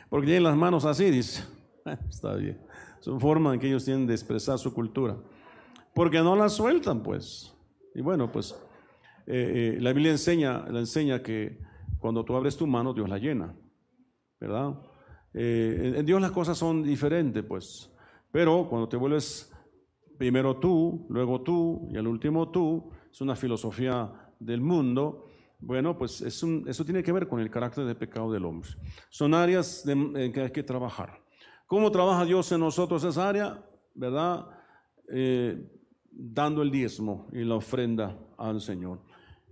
Porque tienen las manos así, dice. [LAUGHS] Está bien. Son forma en que ellos tienen de expresar su cultura. Porque no la sueltan, pues. Y bueno, pues eh, eh, la Biblia enseña, la enseña que cuando tú abres tu mano, Dios la llena. ¿Verdad? Eh, en Dios las cosas son diferentes, pues. Pero cuando te vuelves primero tú, luego tú y al último tú, es una filosofía del mundo bueno, pues eso tiene que ver con el carácter de pecado del hombre. Son áreas en que hay que trabajar. ¿Cómo trabaja Dios en nosotros esa área? ¿Verdad? Eh, dando el diezmo y la ofrenda al Señor.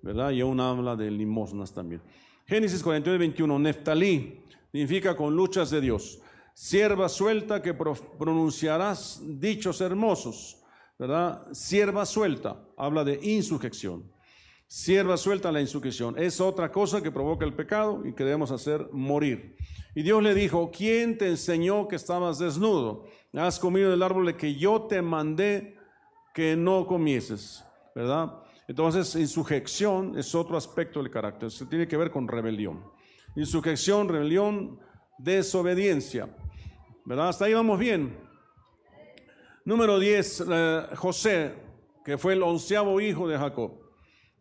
¿Verdad? Y aún habla de limosnas también. Génesis 41, 21. Neftalí significa con luchas de Dios. Sierva suelta que pronunciarás dichos hermosos. ¿Verdad? Sierva suelta. Habla de insurrección. Sierva suelta la insurrección. Es otra cosa que provoca el pecado y que debemos hacer morir. Y Dios le dijo, ¿quién te enseñó que estabas desnudo? Has comido del árbol que yo te mandé que no comieses, ¿verdad? Entonces, insurrección es otro aspecto del carácter. Se tiene que ver con rebelión. Insurrección, rebelión, desobediencia, ¿verdad? Hasta ahí vamos bien. Número 10, eh, José, que fue el onceavo hijo de Jacob.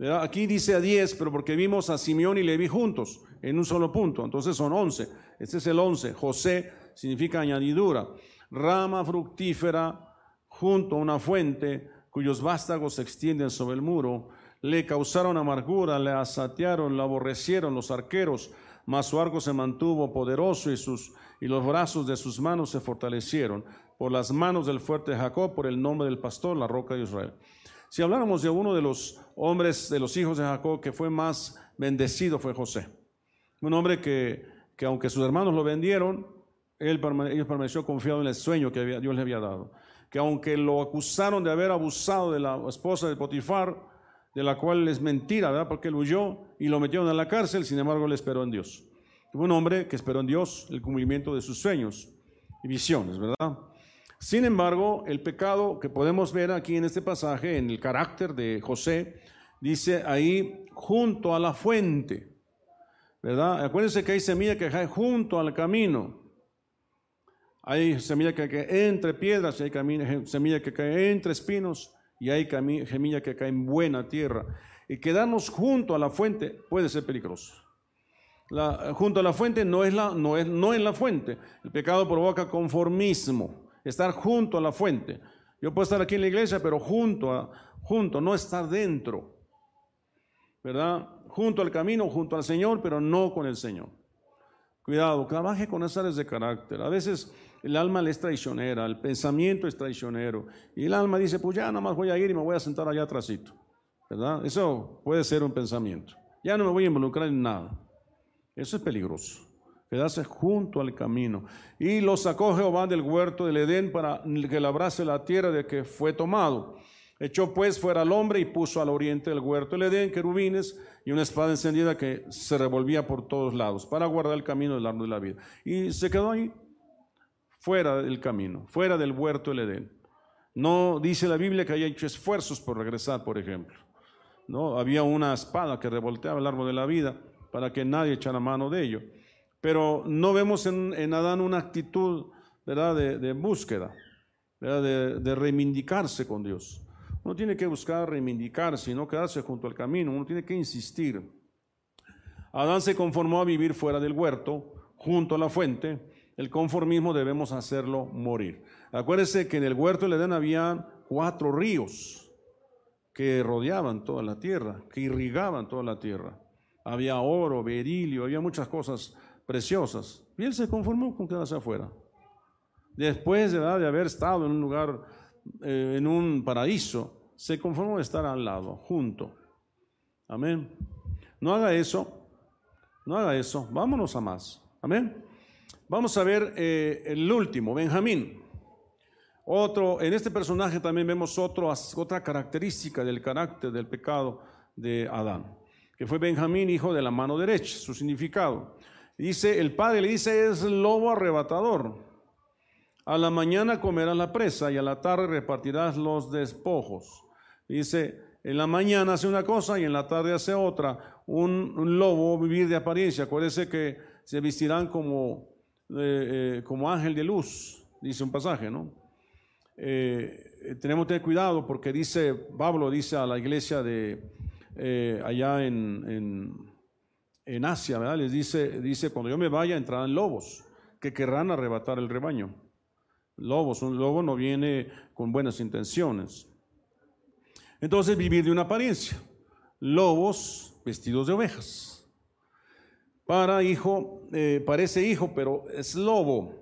Aquí dice a 10, pero porque vimos a Simeón y Levi juntos en un solo punto, entonces son 11. Este es el 11. José significa añadidura. Rama fructífera junto a una fuente cuyos vástagos se extienden sobre el muro. Le causaron amargura, le asatearon, le aborrecieron los arqueros, mas su arco se mantuvo poderoso y, sus, y los brazos de sus manos se fortalecieron por las manos del fuerte Jacob, por el nombre del pastor, la roca de Israel. Si habláramos de uno de los hombres, de los hijos de Jacob, que fue más bendecido, fue José. Un hombre que, que aunque sus hermanos lo vendieron, él, permaneció confiado en el sueño que Dios le había dado. Que aunque lo acusaron de haber abusado de la esposa de Potifar, de la cual es mentira, ¿verdad? Porque él huyó y lo metieron en la cárcel, sin embargo, él esperó en Dios. Un hombre que esperó en Dios el cumplimiento de sus sueños y visiones, ¿verdad? Sin embargo, el pecado que podemos ver aquí en este pasaje, en el carácter de José, dice ahí junto a la fuente, ¿verdad? Acuérdense que hay semilla que cae junto al camino. Hay semilla que cae entre piedras, hay semilla que cae entre espinos y hay semilla que cae en buena tierra. y quedarnos junto a la fuente puede ser peligroso. junto a la fuente no es, la, no, es, no en la fuente. El pecado provoca conformismo, estar junto a la fuente. Yo puedo estar aquí en la iglesia, pero junto, a, junto, no estar dentro. ¿Verdad? Junto al camino, junto al Señor, pero no con el Señor. Cuidado, trabaje con esas áreas de carácter. A veces el alma le es traicionera, el pensamiento es traicionero. Y el alma dice, pues ya nada más voy a ir y me voy a sentar allá atrásito. ¿Verdad? Eso puede ser un pensamiento. Ya no me voy a involucrar en nada. Eso es peligroso. Quedarse junto al camino. Y lo sacó Jehová del huerto del Edén para que labrase la tierra de que fue tomado. Echó pues fuera al hombre y puso al oriente del huerto del Edén querubines y una espada encendida que se revolvía por todos lados para guardar el camino del árbol de la vida. Y se quedó ahí, fuera del camino, fuera del huerto del Edén. No dice la Biblia que haya hecho esfuerzos por regresar, por ejemplo. No, había una espada que revolteaba el árbol de la vida para que nadie echara mano de ello. Pero no vemos en, Adán una actitud ¿verdad? De, búsqueda, ¿verdad? de reivindicarse con Dios. Uno tiene que buscar reivindicarse y no quedarse junto al camino, uno tiene que insistir. Adán se conformó a vivir fuera del huerto, junto a la fuente. El conformismo debemos hacerlo morir. Acuérdense que en el huerto de Edén había cuatro ríos que rodeaban toda la tierra, que irrigaban toda la tierra. Había oro, berilio, había muchas cosas preciosas. Y él se conformó con quedarse afuera. Después de, haber estado en un lugar eh, en un paraíso, se conformó de estar al lado, junto. Amén. No haga eso, no haga eso, vámonos a más. Amén. Vamos a ver eh, el último, Benjamín. Otro, en este personaje también vemos otro, otra característica del carácter del pecado de Adán, que fue Benjamín, hijo de la mano derecha, su significado. Dice, el padre le dice, es lobo arrebatador. A la mañana comerás la presa y a la tarde repartirás los despojos. Dice, en la mañana hace una cosa y en la tarde hace otra. Un, lobo vivir de apariencia. Acuérdese que se vestirán como, eh, eh, como ángel de luz, dice un pasaje, ¿no? Eh, tenemos que tener cuidado porque dice, Pablo dice a la iglesia de allá en, en, Asia, ¿verdad? Les dice, dice, cuando yo me vaya entrarán lobos que querrán arrebatar el rebaño lobos. Un lobo no viene con buenas intenciones. Entonces, vivir de una apariencia. Lobos vestidos de ovejas. Para hijo, eh, parece hijo, pero es lobo.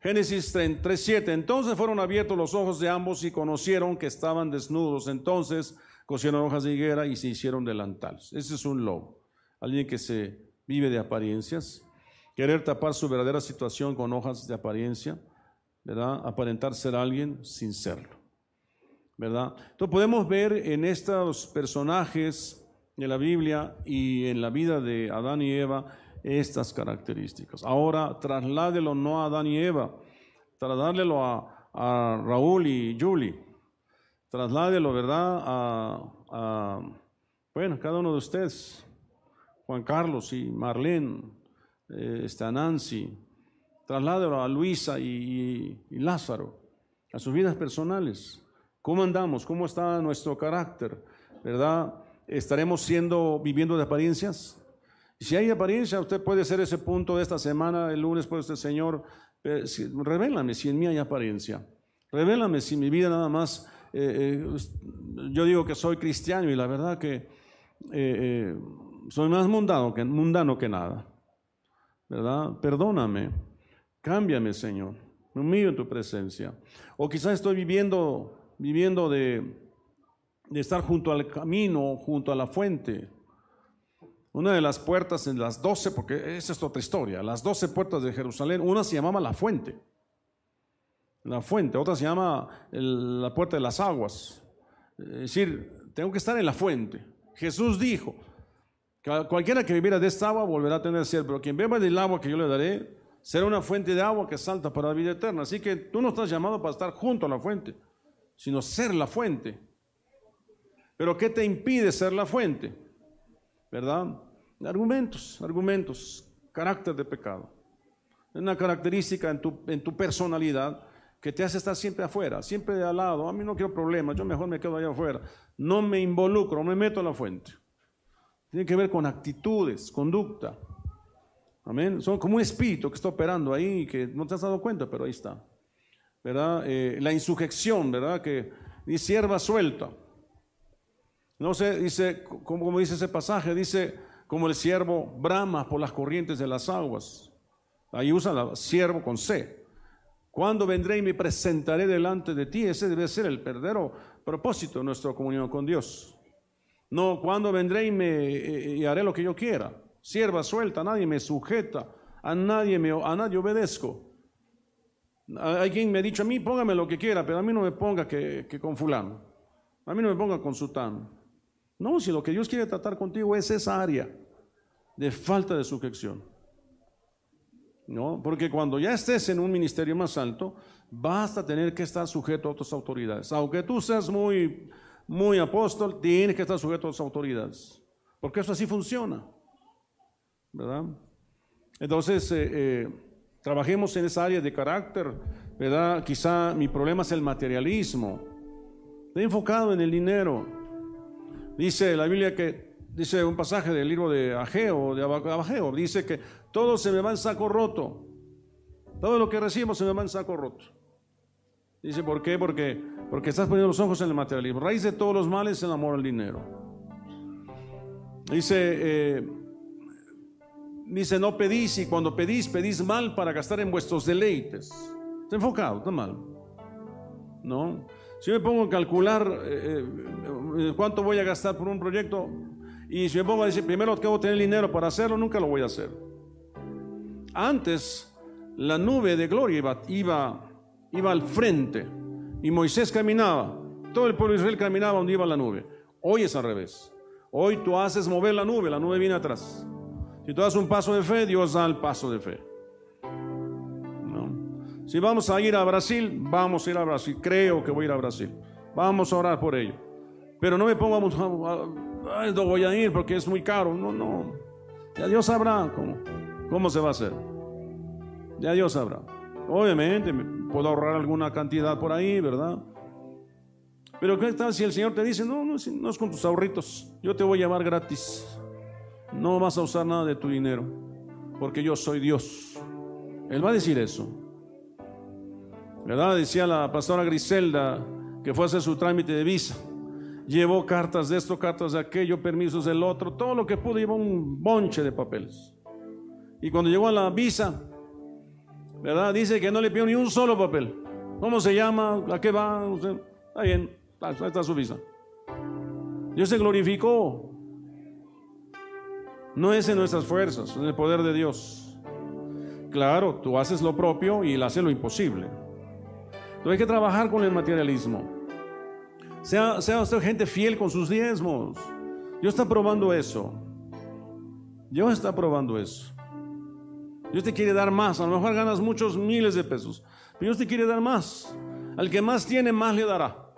Génesis 3.7. Entonces fueron abiertos los ojos de ambos y conocieron que estaban desnudos. Entonces cosieron hojas de higuera y se hicieron delantales. Ese es un lobo. Alguien que se vive de apariencias. Querer tapar su verdadera situación con hojas de apariencia ¿verdad? Aparentar ser alguien sin serlo, ¿verdad? Entonces podemos ver en estos personajes de la Biblia y en la vida de Adán y Eva estas características. Ahora trasládelo no a Adán y Eva, trasládelo a, Raúl y Julie, trasládelo, ¿verdad? A, a, bueno, cada uno de ustedes, Juan Carlos y Marlene, eh, está Nancy, Trasládalo a Luisa y, Lázaro, a sus vidas personales. ¿Cómo andamos? ¿Cómo está nuestro carácter? ¿Verdad? ¿Estaremos siendo, viviendo de apariencias? Si hay apariencia, usted puede ser ese punto de esta semana, el lunes, puede usted, Señor, eh, revélame si en mí hay apariencia. Revélame si mi vida nada más, eh, eh, yo digo que soy cristiano y la verdad que soy más mundano que, mundano que nada. ¿Verdad? Perdóname. Cámbiame, Señor. Me humillo en tu presencia. O quizás estoy viviendo, viviendo de, de estar junto al camino, junto a la fuente. Una de las puertas en las doce, porque esa es otra historia, las doce puertas de Jerusalén, una se llamaba la fuente. La fuente, otra se llama la puerta de las aguas. Es decir, tengo que estar en la fuente. Jesús dijo, cualquiera que viviera de esta agua volverá a tener sed, pero quien beba del agua que yo le daré, será una fuente de agua que salta para la vida eterna. Así que tú no estás llamado para estar junto a la fuente, sino ser la fuente. Pero ¿qué te impide ser la fuente? ¿Verdad? Argumentos, argumentos, carácter de pecado. Una característica en tu, en tu personalidad que te hace estar siempre afuera, siempre de al lado. A mí no quiero problemas, yo mejor me quedo allá afuera. No me involucro, me meto a la fuente. Tiene que ver con actitudes, conducta. Amén. Son como un espíritu que está operando ahí, que no te has dado cuenta, pero ahí está. ¿Verdad? Eh, la insujeción, ¿verdad? Que ni sierva suelta. No sé, dice, como, como dice ese pasaje, dice, como el siervo brama por las corrientes de las aguas. Ahí usa la siervo con C. Cuando vendré y me presentaré delante de ti, ese debe ser el verdadero propósito de nuestra comunión con Dios. No, cuando vendré y, me, y haré lo que yo quiera. Sierva suelta, a nadie me sujeta, a nadie, me, a nadie obedezco. Hay quien me ha dicho a mí, póngame lo que quiera, pero a mí no me ponga que, que con fulano. A mí no me ponga con sutano. No, si lo que Dios quiere tratar contigo es esa área de falta de sujeción. ¿No? Porque cuando ya estés en un ministerio más alto, basta tener que estar sujeto a otras autoridades. Aunque tú seas muy, muy apóstol, tienes que estar sujeto a otras autoridades. Porque eso así funciona. ¿Verdad? Entonces, eh, eh, trabajemos en esa área de carácter. ¿Verdad? Quizá mi problema es el materialismo. Estoy enfocado en el dinero. Dice la Biblia que, dice un pasaje del libro de Ageo, de Abageo, dice que todo se me va en saco roto. Todo lo que recibo se me va en saco roto. Dice, ¿por qué? Porque, porque estás poniendo los ojos en el materialismo. Raíz de todos los males es el amor al dinero. Dice, eh, dice, no pedís y cuando pedís, pedís mal para gastar en vuestros deleites. Está enfocado, está mal. ¿No? Si me pongo a calcular eh, eh, cuánto voy a gastar por un proyecto y si me pongo a decir primero que voy tener dinero para hacerlo, nunca lo voy a hacer. Antes la nube de gloria iba, iba, iba al frente y Moisés caminaba. Todo el pueblo de Israel caminaba donde iba la nube. Hoy es al revés. Hoy tú haces mover la nube, la nube viene atrás. Si tú das un paso de fe, Dios da el paso de fe. Si vamos a ir a Brasil, vamos a ir a Brasil. Creo que voy a ir a Brasil. Vamos a orar por ello. Pero no me pongamos, a, no voy a ir porque es muy caro. No, no. Ya Dios sabrá cómo, cómo se va a hacer. Ya Dios sabrá. Obviamente puedo ahorrar alguna cantidad por ahí, ¿verdad? Pero ¿qué tal si el Señor te dice, no, no, no es con tus ahorritos, yo te voy a llamar gratis. No vas a usar nada de tu dinero, porque yo soy Dios. Él va a decir eso. ¿verdad? Decía la pastora Griselda que fue a hacer su trámite de visa. Llevó cartas de esto, cartas de aquello, permisos del otro, todo lo que pudo, llevó un bonche de papeles. Y cuando llegó a la visa, ¿verdad? Dice que no le pidió ni un solo papel. ¿Cómo se llama? ¿A qué va? Está bien, ahí está su visa. Dios se glorificó. No es en nuestras fuerzas, es en el poder de Dios. Claro, tú haces lo propio y él hace lo imposible hay que trabajar con el materialismo. Sea, sea usted gente fiel con sus diezmos. Dios está probando eso. Dios está probando eso. Dios te quiere dar más. A lo mejor ganas muchos miles de pesos. Pero Dios te quiere dar más. Al que más tiene, más le dará.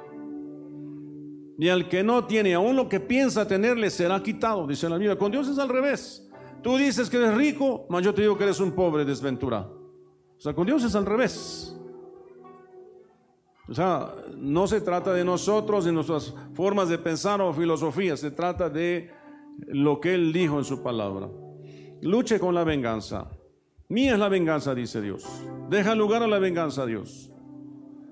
Y al que no tiene, aún lo que piensa tener, le será quitado. Dice la Biblia. Con Dios es al revés. Tú dices que eres rico, mas yo te digo que eres un pobre desventurado. O sea, con Dios es al revés. O sea, no se trata de nosotros, de nuestras formas de pensar o filosofía, se trata de lo que Él dijo en su palabra. Luche con la venganza. Mía es la venganza, dice Dios. Deja lugar a la venganza, Dios.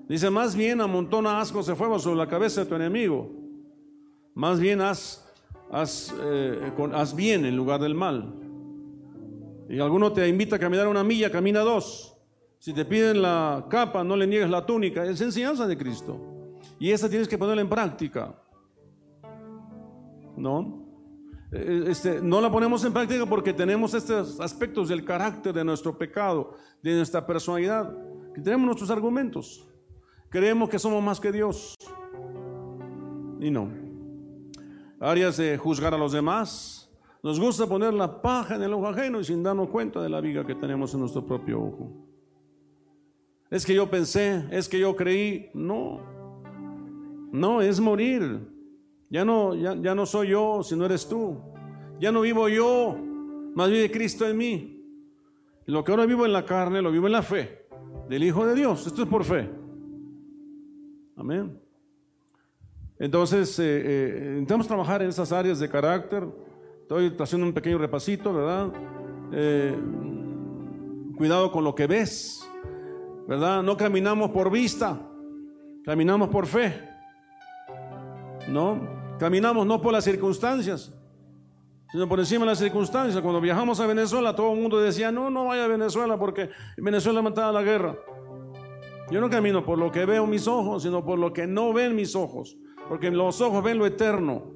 Dice, más bien amontona asco se fuego sobre la cabeza de tu enemigo. Más bien haz, haz, eh, haz bien en lugar del mal. Y alguno te invita a caminar una milla, camina dos. Si te piden la capa, no le niegues la túnica. Es enseñanza de Cristo. Y esa tienes que ponerla en práctica. ¿No? Eh, este, no la ponemos en práctica porque tenemos estos aspectos del carácter de nuestro pecado, de nuestra personalidad, tenemos nuestros argumentos. Creemos que somos más que Dios. Y no. Áreas de juzgar a los demás. Nos gusta poner la paja en el ojo ajeno y sin darnos cuenta de la viga que tenemos en nuestro propio ojo. Es que yo pensé, es que yo creí. No, no, es morir. Ya no, ya, ya no soy yo, sino eres tú. Ya no vivo yo, más vive Cristo en mí. Lo que ahora vivo en la carne, lo vivo en la fe del Hijo de Dios. Esto es por fe. Amén. Entonces, eh, eh, intentamos trabajar en esas áreas de carácter Estoy haciendo un pequeño repasito, ¿verdad? Eh, cuidado con lo que ves, ¿verdad? No caminamos por vista, caminamos por fe, ¿no? Caminamos no por las circunstancias, sino por encima de las circunstancias. Cuando viajamos a Venezuela, todo el mundo decía, no, no vaya a Venezuela porque Venezuela mataba la guerra. Yo no camino por lo que veo mis ojos, sino por lo que no ven mis ojos, porque los ojos ven lo eterno.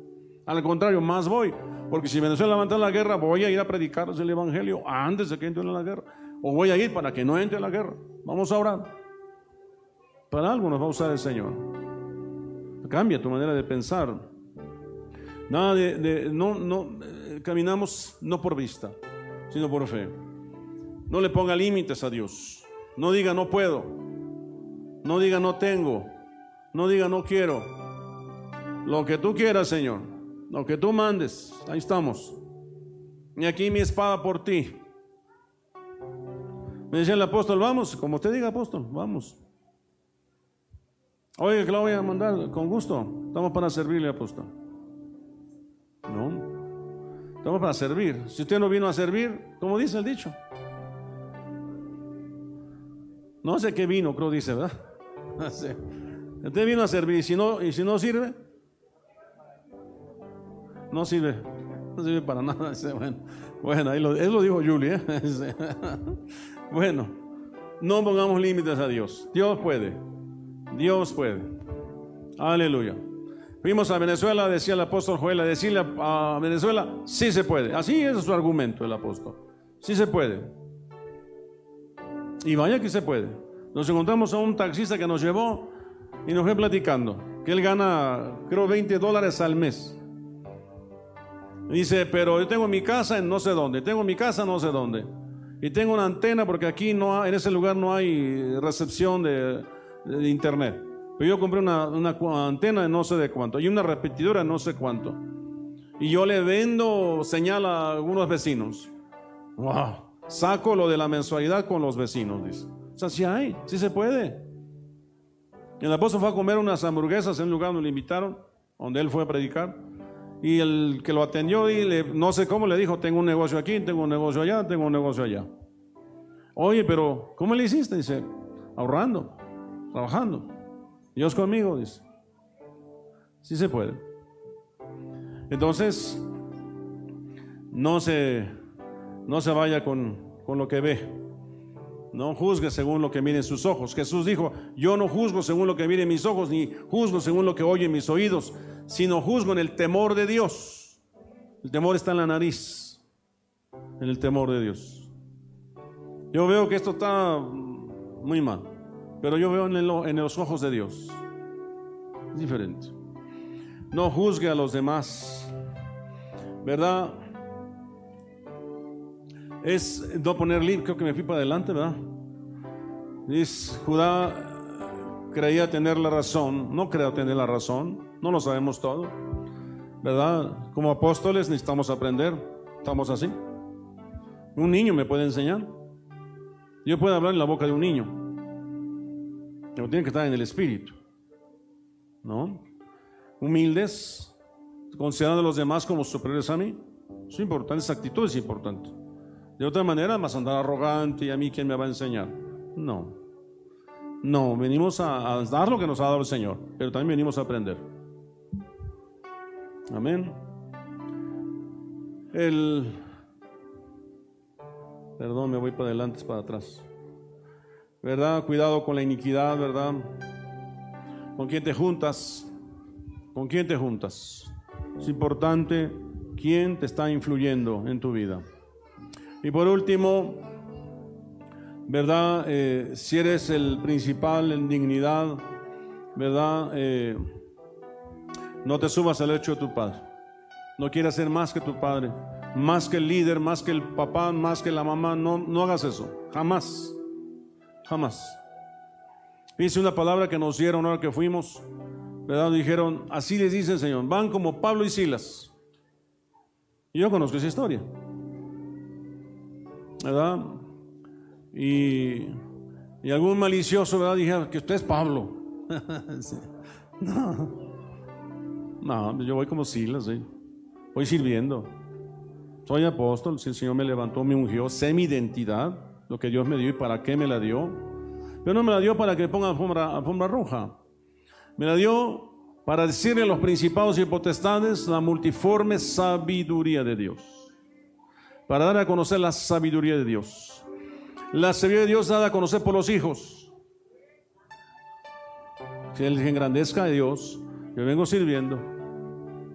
Al contrario, más voy, porque si Venezuela levanta la guerra, voy a ir a predicar el Evangelio antes de que entre en la guerra, o voy a ir para que no entre en la guerra. Vamos a orar. Para algo nos va a usar el Señor. Cambia tu manera de pensar. Nada de, no, no, eh, caminamos no por vista, sino por fe. No le ponga límites a Dios. No diga no puedo. No diga no tengo. No diga no quiero. Lo que tú quieras, Señor. Lo que tú mandes. Ahí estamos. Y aquí mi espada por ti. Me decía el apóstol, vamos, como usted diga, apóstol, vamos. Oye, que la voy a mandar con gusto. Estamos para servirle, apóstol. No. Estamos para servir. Si usted no vino a servir, como dice el dicho. No sé qué vino, creo dice, ¿verdad? [LAUGHS] Usted vino a servir y si no, y si no sirve, no sirve, no sirve para nada. [LAUGHS] Bueno, bueno ahí lo dijo Julie. ¿eh? [LAUGHS] Bueno, no pongamos límites a Dios. Dios puede, Dios puede. Aleluya. Fuimos a Venezuela, decía el apóstol Joel, a decirle a Venezuela, sí se puede. Así es su argumento el apóstol. Sí se puede. Y vaya que se puede. Nos encontramos a un taxista que nos llevó y nos fue platicando que él gana, creo, 20 dólares al mes. Dice, pero yo tengo mi casa en no sé dónde, tengo mi casa no sé dónde. Y tengo una antena porque aquí no en ese lugar no hay recepción de, internet. Pero yo compré una, una, antena de no sé de cuánto y una repetidora de no sé cuánto. Y yo le vendo señal a algunos vecinos. Wow, saco lo de la mensualidad con los vecinos, dice. O sea, sí hay, sí se puede. El apóstol fue a comer unas hamburguesas en un lugar donde le invitaron, donde él fue a predicar. Y el que lo atendió, y le, no sé cómo, le dijo, tengo un negocio aquí, tengo un negocio allá, tengo un negocio allá. Oye, pero ¿cómo le hiciste? Dice, ahorrando, trabajando. Dios conmigo, dice. Sí se puede. Entonces, no se, no se vaya con, con lo que ve. No juzgue según lo que miren sus ojos. Jesús dijo, yo no juzgo según lo que miren mis ojos, ni juzgo según lo que oyen mis oídos, sino juzgo en el temor de Dios. El temor está en la nariz, en el temor de Dios. Yo veo que esto está muy mal, pero yo veo en, los ojos de Dios. Es diferente. No juzgue a los demás, ¿verdad? es no poner creo que me fui para adelante, ¿verdad? Dice, Judá creía tener la razón, no creo tener la razón, no lo sabemos todo, ¿verdad? Como apóstoles necesitamos aprender, estamos así. Un niño me puede enseñar. Yo puedo hablar en la boca de un niño, pero tiene que estar en el espíritu, ¿no? Humildes, considerando a los demás como superiores a mí. Es importante, esa actitud es importante. De otra manera, más andar arrogante y a mí quién me va a enseñar. No. No, venimos a, dar lo que nos ha dado el Señor, pero también venimos a aprender. Amén. El. Perdón, me voy para adelante, para atrás. ¿Verdad? Cuidado con la iniquidad, ¿verdad? ¿Con quién te juntas? ¿Con quién te juntas? Es importante quién te está influyendo en tu vida. Y por último, ¿verdad? Eh, si eres el principal en dignidad, ¿verdad? Eh, no te subas al hecho de tu padre. No quieras ser más que tu padre, más que el líder, más que el papá, más que la mamá. No, no hagas eso. Jamás. Jamás. Hice una palabra que nos dieron ahora que fuimos, ¿verdad? Dijeron, así les dice el Señor, van como Pablo y Silas. Y yo conozco esa historia. ¿verdad? Y, algún malicioso, ¿verdad? Dije que usted es Pablo. [LAUGHS] no, no, yo voy como Silas, voy sirviendo. soy apóstol, si el Señor me levantó, me ungió, sé mi identidad, lo que Dios me dio y para qué me la dio. Pero no me la dio para que ponga alfombra, alfombra roja. Me la dio para decirle a los principados y potestades la multiforme sabiduría de Dios. Para dar a conocer la sabiduría de Dios. La sabiduría de Dios dada a conocer por los hijos. Que Él engrandezca a Dios. Yo vengo sirviendo.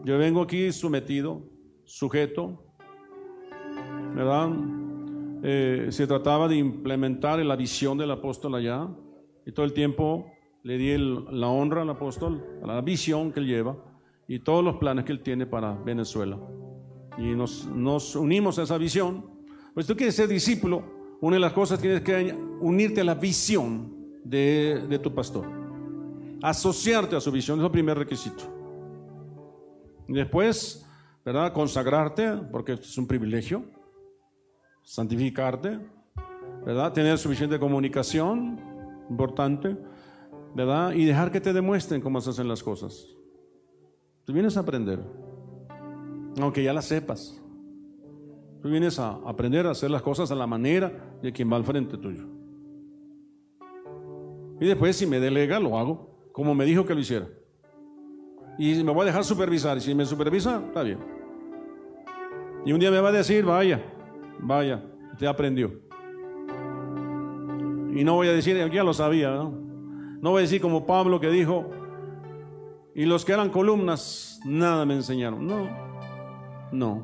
Yo vengo aquí sometido, sujeto, ¿verdad? Eh, se trataba de implementar la visión del apóstol allá y todo el tiempo le di la honra al apóstol, a la visión que él lleva y todos los planes que él tiene para Venezuela. Y nos, unimos a esa visión. Pues tú quieres ser discípulo, una de las cosas tienes que unirte a la visión de, de tu pastor. Asociarte a su visión es el primer requisito. Y después, ¿verdad? Consagrarte, porque es un privilegio santificarte, ¿verdad? Tener suficiente comunicación, importante, ¿verdad? Y dejar que te demuestren cómo se hacen las cosas. Tú vienes a aprender, aunque ya las sepas. Tú vienes a aprender a hacer las cosas a la manera de quien va al frente tuyo. Y después, si me delega, lo hago como me dijo que lo hiciera. Y me voy a dejar supervisar. Y si me supervisa, está bien. Y un día me va a decir, vaya, Vaya, usted aprendió. Y no voy a decir, ya lo sabía, ¿no? No voy a decir como Pablo que dijo, y los que eran columnas, nada me enseñaron. No, no,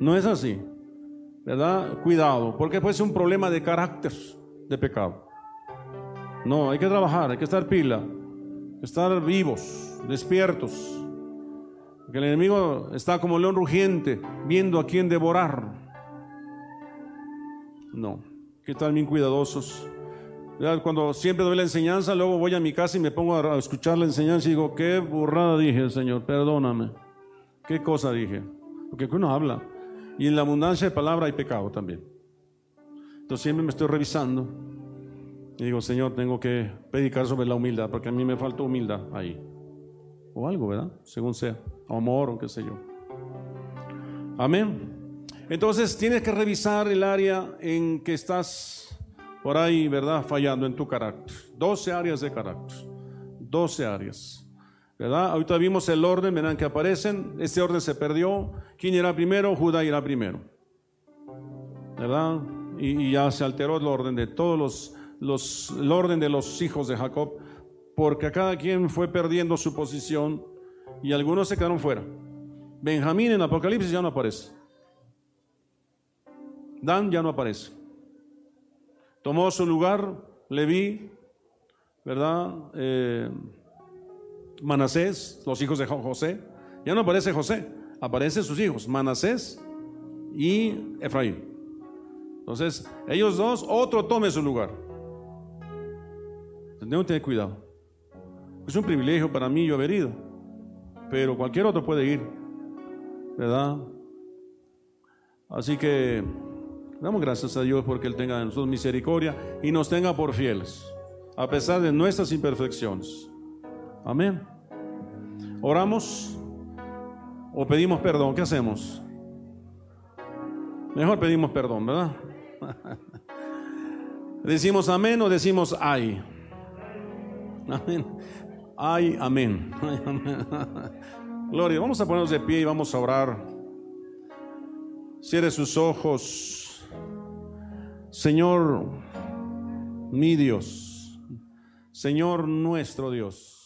no es así. ¿Verdad? Cuidado, porque puede ser un problema de carácter de pecado. No, hay que trabajar, hay que estar pila, estar vivos, despiertos. Porque el enemigo está como león rugiente, viendo a quién devorar. No, que están bien cuidadosos. Cuando siempre doy la enseñanza, luego voy a mi casa y me pongo a escuchar la enseñanza y digo, qué burrada dije, Señor, perdóname. ¿Qué cosa dije? Porque uno habla. Y en la abundancia de palabra hay pecado también. Entonces siempre me estoy revisando. Y digo, Señor, tengo que predicar sobre la humildad, porque a mí me falta humildad ahí. O algo, ¿verdad? Según sea. Amor o qué sé yo. Amén. Entonces tienes que revisar el área en que estás por ahí, ¿verdad? Fallando en tu carácter. 12 áreas de carácter. 12 áreas. ¿Verdad? Ahorita vimos el orden, verán que aparecen. Este orden se perdió. ¿Quién irá primero? Judá irá primero. ¿Verdad? Y, ya se alteró el orden de todos los, los, el orden de los hijos de Jacob, porque cada quien fue perdiendo su posición y algunos se quedaron fuera. Benjamín en Apocalipsis ya no aparece. Dan ya no aparece. Tomó su lugar Leví, ¿verdad? Eh, Manasés, los hijos de José. Ya no aparece José, aparecen sus hijos, Manasés y Efraín. Entonces, ellos dos, otro tome su lugar. Tenemos que tener cuidado. Es un privilegio para mí yo haber ido, pero cualquier otro puede ir, ¿verdad? Así que Damos gracias a Dios porque Él tenga en nosotros misericordia y nos tenga por fieles, a pesar de nuestras imperfecciones. Amén. Oramos o pedimos perdón. ¿Qué hacemos? Mejor pedimos perdón, ¿verdad? [LAUGHS] ¿Decimos amén o decimos ay? Amén. Ay, amén. [LAUGHS] Gloria, vamos a ponernos de pie y vamos a orar. Cierre sus ojos. Señor, mi Dios, Señor nuestro Dios.